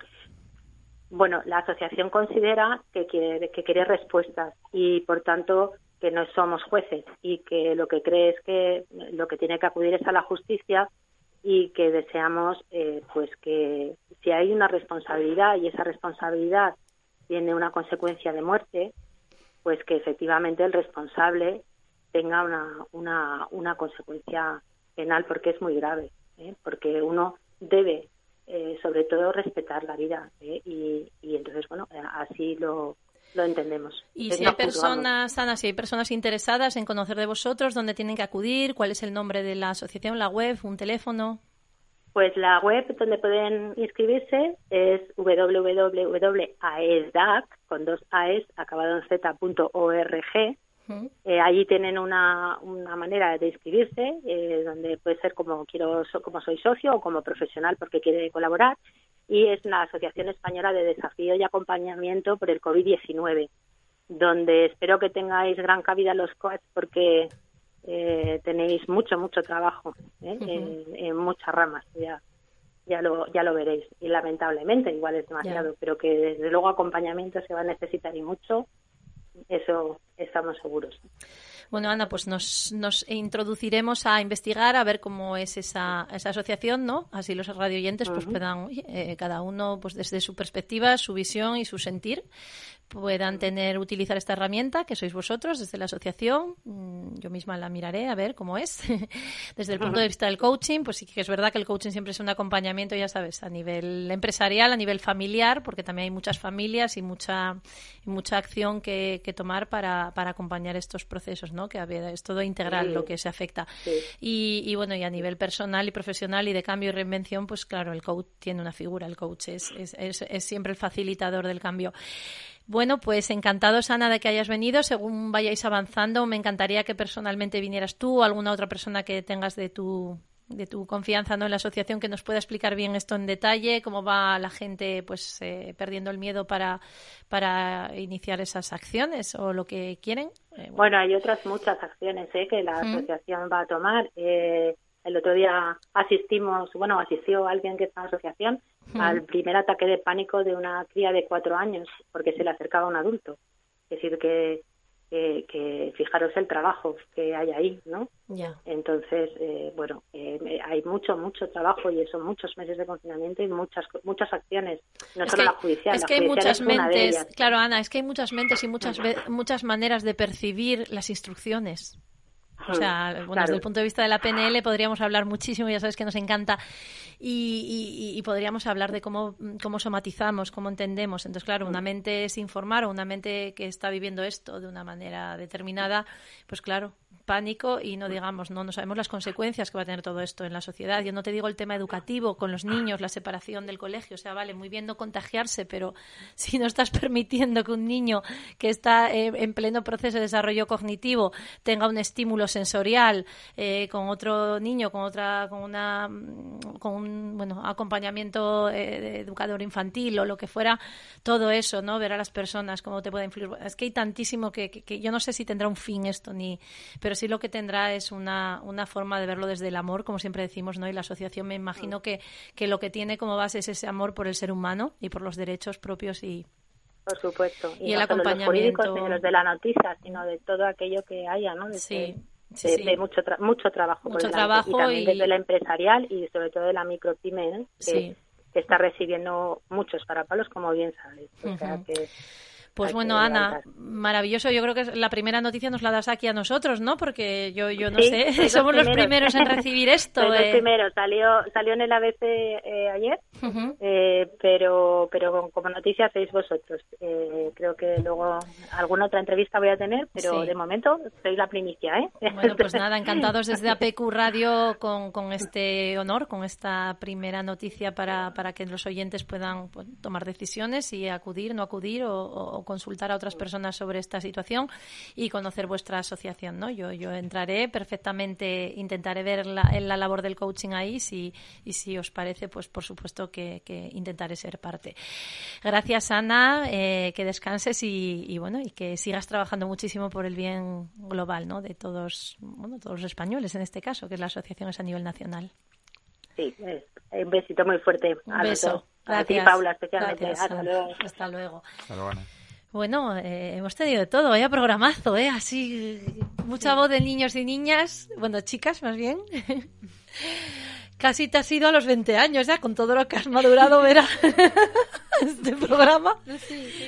Bueno, la asociación considera que quiere, que quiere respuestas y, por tanto, que no somos jueces y que lo que cree es que lo que tiene que acudir es a la justicia y que deseamos eh, pues que si hay una responsabilidad y esa responsabilidad tiene una consecuencia de muerte, pues que efectivamente el responsable tenga una, una, una consecuencia penal porque es muy grave, ¿eh? porque uno debe eh, sobre todo respetar la vida y, y entonces bueno así lo, lo entendemos. Y si hay personas, Ana, si hay personas interesadas en conocer de vosotros, ¿dónde tienen que acudir? ¿Cuál es el nombre de la asociación, la web, un teléfono? Pues la web donde pueden inscribirse es www.aesdac, con dos aes, acabado en z.org. Eh, allí tienen una, una manera de inscribirse, eh, donde puede ser como quiero, como soy socio o como profesional porque quiere colaborar y es la Asociación Española de Desafío y Acompañamiento por el COVID-19, donde espero que tengáis gran cabida los coaches porque eh, tenéis mucho, mucho trabajo ¿eh? en, muchas ramas. Ya, ya, lo, ya lo veréis. Y lamentablemente, igual es demasiado, pero que desde luego acompañamiento se va a necesitar y mucho. Eso estamos seguros. Bueno, Ana, pues nos, nos introduciremos a investigar, a ver cómo es esa, esa asociación, ¿no? Así los radioyentes pues puedan, eh, cada uno pues desde su perspectiva, su visión y su sentir, puedan tener, utilizar esta herramienta que sois vosotros desde la asociación. Mm, yo misma la miraré a ver cómo es. desde el punto de vista del coaching, pues sí que es verdad que el coaching siempre es un acompañamiento, ya sabes, a nivel empresarial, a nivel familiar, porque también hay muchas familias y mucha, mucha acción que, que tomar para, para, acompañar estos procesos, ¿no? Que es todo integral lo que se afecta. Y, y, bueno, y a nivel personal y profesional y de cambio y reinvención, pues claro, el coach tiene una figura, el coach es, es, es, es siempre el facilitador del cambio. Bueno, pues encantados, Ana, de que hayas venido. Según vayáis avanzando, me encantaría que personalmente vinieras tú o alguna otra persona que tengas de tu de tu confianza ¿no? en la asociación que nos pueda explicar bien esto en detalle, cómo va la gente pues eh, perdiendo el miedo para, para iniciar esas acciones o lo que quieren. Eh, bueno. hay otras muchas acciones ¿eh? que la asociación va a tomar. Eh, el otro día asistimos, bueno, asistió alguien que está en la asociación al primer ataque de pánico de una cría de cuatro años porque se le acercaba a un adulto. Es decir, que, que, fijaros el trabajo que hay ahí, ¿no? Ya. Entonces, eh, bueno, eh, hay mucho, mucho trabajo y son muchos meses de confinamiento y muchas muchas acciones, no solo la judicial. Es que hay muchas mentes, claro, Ana, es que hay muchas mentes y muchas, muchas maneras de percibir las instrucciones. O sea, bueno, desde el punto de vista de la PNL podríamos hablar muchísimo, ya sabes que nos encanta, y, y, podríamos hablar de cómo, cómo somatizamos, cómo entendemos. Entonces, claro, una mente es informar o una mente que está viviendo esto de una manera determinada, pues claro, pánico y no digamos, no, no sabemos las consecuencias que va a tener todo esto en la sociedad. Yo no te digo el tema educativo con los niños, la separación del colegio, o sea, vale, muy bien no contagiarse, pero si no estás permitiendo que un niño que está eh, en pleno proceso de desarrollo cognitivo tenga un estímulo sensorial eh, con otro niño, con otra, con una, con un bueno acompañamiento eh, de educador infantil o lo que fuera, todo eso, ¿no? Ver a las personas cómo te puede influir. Es que hay tantísimo que, que, que yo no sé si tendrá un fin esto ni, pero sí lo que tendrá es una, una forma de verlo desde el amor, como siempre decimos, ¿no? Y la asociación me imagino que, que lo que tiene como base es ese amor por el ser humano y por los derechos propios y, por supuesto. Y, el acompañamiento. Los jurídicos, los de la noticia, sino de todo aquello que haya, ¿no? sí. de, mucho, mucho trabajo. Mucho trabajo y también desde la empresarial y sobre todo de la micropyme, que, que, está recibiendo muchos parapalos, como bien sabes. O sea que pues bueno, Ana, maravilloso. Yo creo que la primera noticia nos la das aquí a nosotros, ¿no? Porque yo, yo no sé, somos los primeros en recibir esto. Los eh. primeros. Salió, salió en el ABC eh, ayer, eh, pero, pero como noticia hacéis vosotros. Eh, creo que luego alguna otra entrevista voy a tener, pero de momento soy la primicia, ¿eh? Bueno, pues nada, encantados desde APQ Radio con, con este honor, con esta primera noticia para, para que los oyentes puedan pues, tomar decisiones y acudir, no acudir o, o consultar a otras personas sobre esta situación y conocer vuestra asociación. ¿no? Yo, yo entraré perfectamente, intentaré ver la, la labor del coaching ahí si, y si os parece, pues por supuesto que, intentaré ser parte. Gracias, Ana, eh, que descanses y, bueno, y que sigas trabajando muchísimo por el bien global ¿no? de todos, bueno, todos los españoles en este caso, que la asociación es a nivel nacional. Sí, un besito muy fuerte. Un beso. Gracias. Paula, especialmente. Hasta luego. Hasta luego. Hasta luego Ana. Bueno, eh, hemos tenido de todo, vaya programazo, ¿eh? Así, mucha voz de niños y niñas, bueno, chicas más bien. Casi te has ido a los 20 años ya, con todo lo que has madurado, verá, este programa.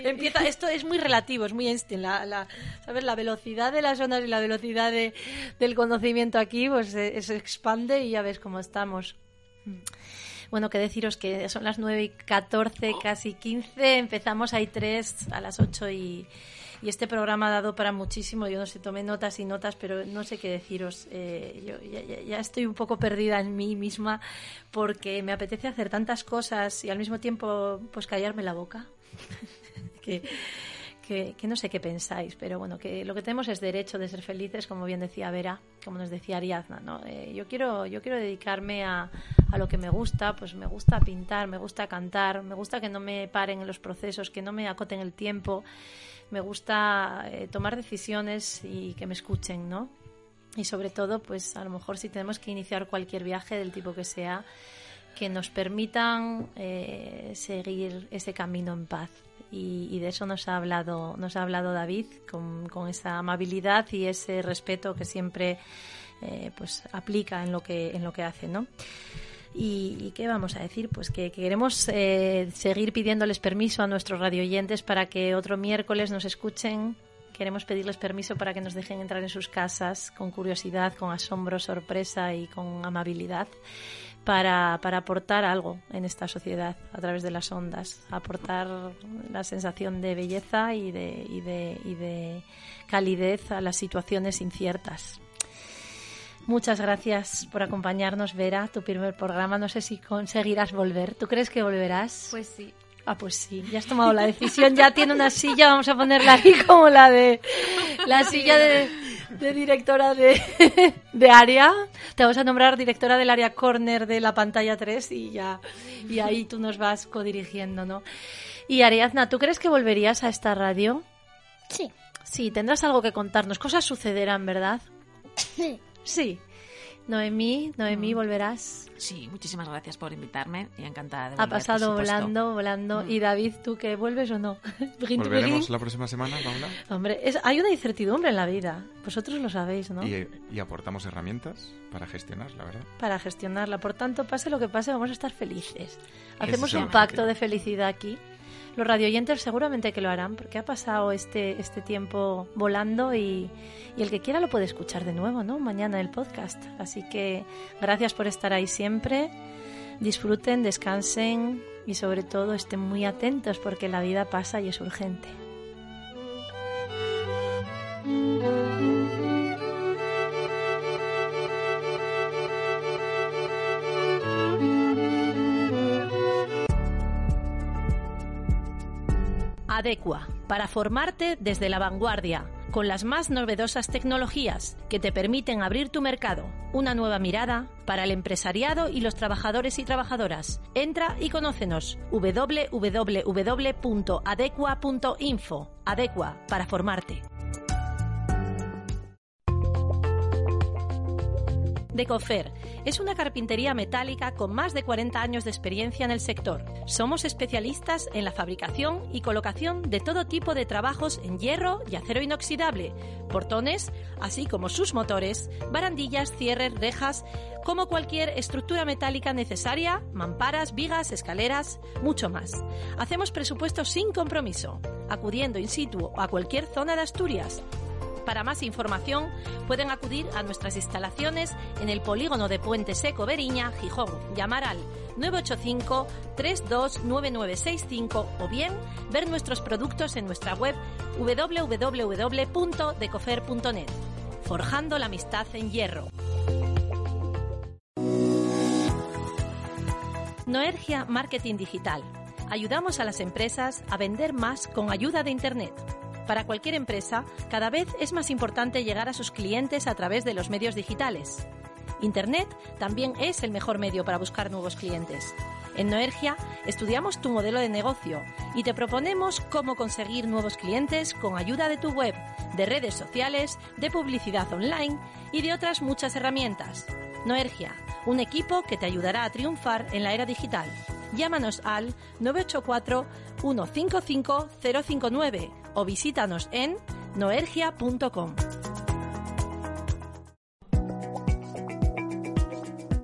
Empieza, esto es muy relativo, es muy Einstein. La, la, ¿sabes? la velocidad de las ondas y la velocidad de, del conocimiento aquí, pues se, se expande y ya ves cómo estamos. Bueno, que deciros que son las 9 y 14, casi 15. Empezamos, hay tres a las 8 y, y este programa ha dado para muchísimo. Yo no sé, tomé notas y notas, pero no sé qué deciros. Eh, yo ya, ya, estoy un poco perdida en mí misma porque me apetece hacer tantas cosas y al mismo tiempo pues callarme la boca. que que, no sé qué pensáis, pero bueno, que lo que tenemos es derecho de ser felices, como bien decía Vera, como nos decía Ariadna, ¿no? Eh, yo, quiero, yo quiero dedicarme a, a, lo que me gusta, pues me gusta pintar, me gusta cantar, me gusta que no me paren en los procesos, que no me acoten el tiempo, me gusta eh, tomar decisiones y que me escuchen, ¿no? Y sobre todo, pues a lo mejor si tenemos que iniciar cualquier viaje del tipo que sea, que nos permitan eh, seguir ese camino en paz y, de eso nos ha hablado, nos ha hablado David con, esa amabilidad y ese respeto que siempre eh, pues aplica en lo que, en lo que hace, ¿no? Y, qué vamos a decir? Pues que, queremos eh, seguir pidiéndoles permiso a nuestros radioyentes para que otro miércoles nos escuchen. Queremos pedirles permiso para que nos dejen entrar en sus casas con curiosidad, con asombro, sorpresa y con amabilidad para, para, aportar algo en esta sociedad a través de las ondas, aportar la sensación de belleza y de, y de, y de calidez a las situaciones inciertas. Muchas gracias por acompañarnos, Vera, tu primer programa. No sé si conseguirás volver. ¿Tú crees que volverás? Pues sí. Ah, pues sí, ya has tomado la decisión, ya tiene una silla, vamos a ponerla ahí como la de la silla de, de directora de, de, área. Te vamos a nombrar directora del área corner de la pantalla 3 y ya y ahí tú nos vas codirigiendo, ¿no? Y Ariadna, ¿tú crees que volverías a esta radio? Sí. Sí, tendrás algo que contarnos. Cosas sucederán, ¿verdad? Sí. Sí. Noemí, Noemí, ¿volverás? Sí, muchísimas gracias por invitarme y encantada de volver. Ha pasado volando, volando. Mm. ¿Y David, tú qué vuelves o no? ¿Volveremos la próxima semana, Paula? Hombre, hay una incertidumbre en la vida. Vosotros lo sabéis, ¿no? Y, y, aportamos herramientas para gestionarla, ¿verdad? Para gestionarla. Por tanto, pase lo que pase, vamos a estar felices. Hacemos un pacto de felicidad aquí los radioyentes seguramente que lo harán porque ha pasado este, este tiempo volando y, el que quiera lo puede escuchar de nuevo, ¿no? Mañana el podcast. Así que gracias por estar ahí siempre. Disfruten, descansen y sobre todo estén muy atentos porque la vida pasa y es urgente. Adecua, para formarte desde la vanguardia, con las más novedosas tecnologías que te permiten abrir tu mercado. Una nueva mirada para el empresariado y los trabajadores y trabajadoras. Entra y conócenos www.adecua.info. Adecua, para formarte. Decofer es una carpintería metálica con más de 40 años de experiencia en el sector. Somos especialistas en la fabricación y colocación de todo tipo de trabajos en hierro y acero inoxidable, portones, así como sus motores, barandillas, cierres, rejas, como cualquier estructura metálica necesaria, mamparas, vigas, escaleras, mucho más. Hacemos presupuestos sin compromiso, acudiendo in situ a cualquier zona de Asturias para más información pueden acudir a nuestras instalaciones en el polígono de Puente Seco Beriña, Gijón. Llamar al 985 329965 o bien ver nuestros productos en nuestra web www.decofer.net. Forjando la amistad en hierro. Noergia Marketing Digital. Ayudamos a las empresas a vender más con ayuda de Internet. Para cualquier empresa, cada vez es más importante llegar a sus clientes a través de los medios digitales. Internet también es el mejor medio para buscar nuevos clientes. En Noergia estudiamos tu modelo de negocio y te proponemos cómo conseguir nuevos clientes con ayuda de tu web, de redes sociales, de publicidad online y de otras muchas herramientas. Noergia, un equipo que te ayudará a triunfar en la era digital. Llámanos al 984 155 059 o visítanos en noergia.com.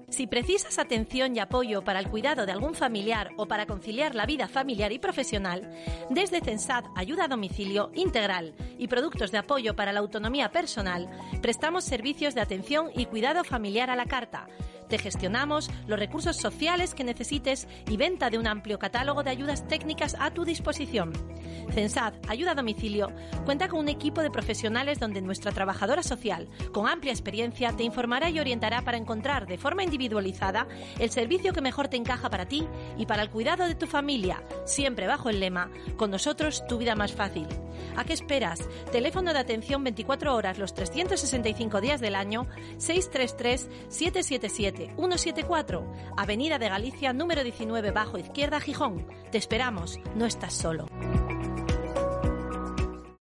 Si precisas atención y apoyo para el cuidado de algún familiar o para conciliar la vida familiar y profesional, desde CENSAD Ayuda a Domicilio Integral y productos de apoyo para la autonomía personal, prestamos servicios de atención y cuidado familiar a la carta te gestionamos los recursos sociales que necesites y venta de un amplio catálogo de ayudas técnicas a tu disposición. Censad Ayuda a Domicilio cuenta con un equipo de profesionales donde nuestra trabajadora social, con amplia experiencia, te informará y orientará para encontrar de forma individualizada el servicio que mejor te encaja para ti y para el cuidado de tu familia, siempre bajo el lema, con nosotros tu vida más fácil. ¿A qué esperas? Teléfono de atención 24 horas los 365 días del año 633 777 174, Avenida de Galicia, número 19, bajo izquierda, Gijón. Te esperamos, no estás solo.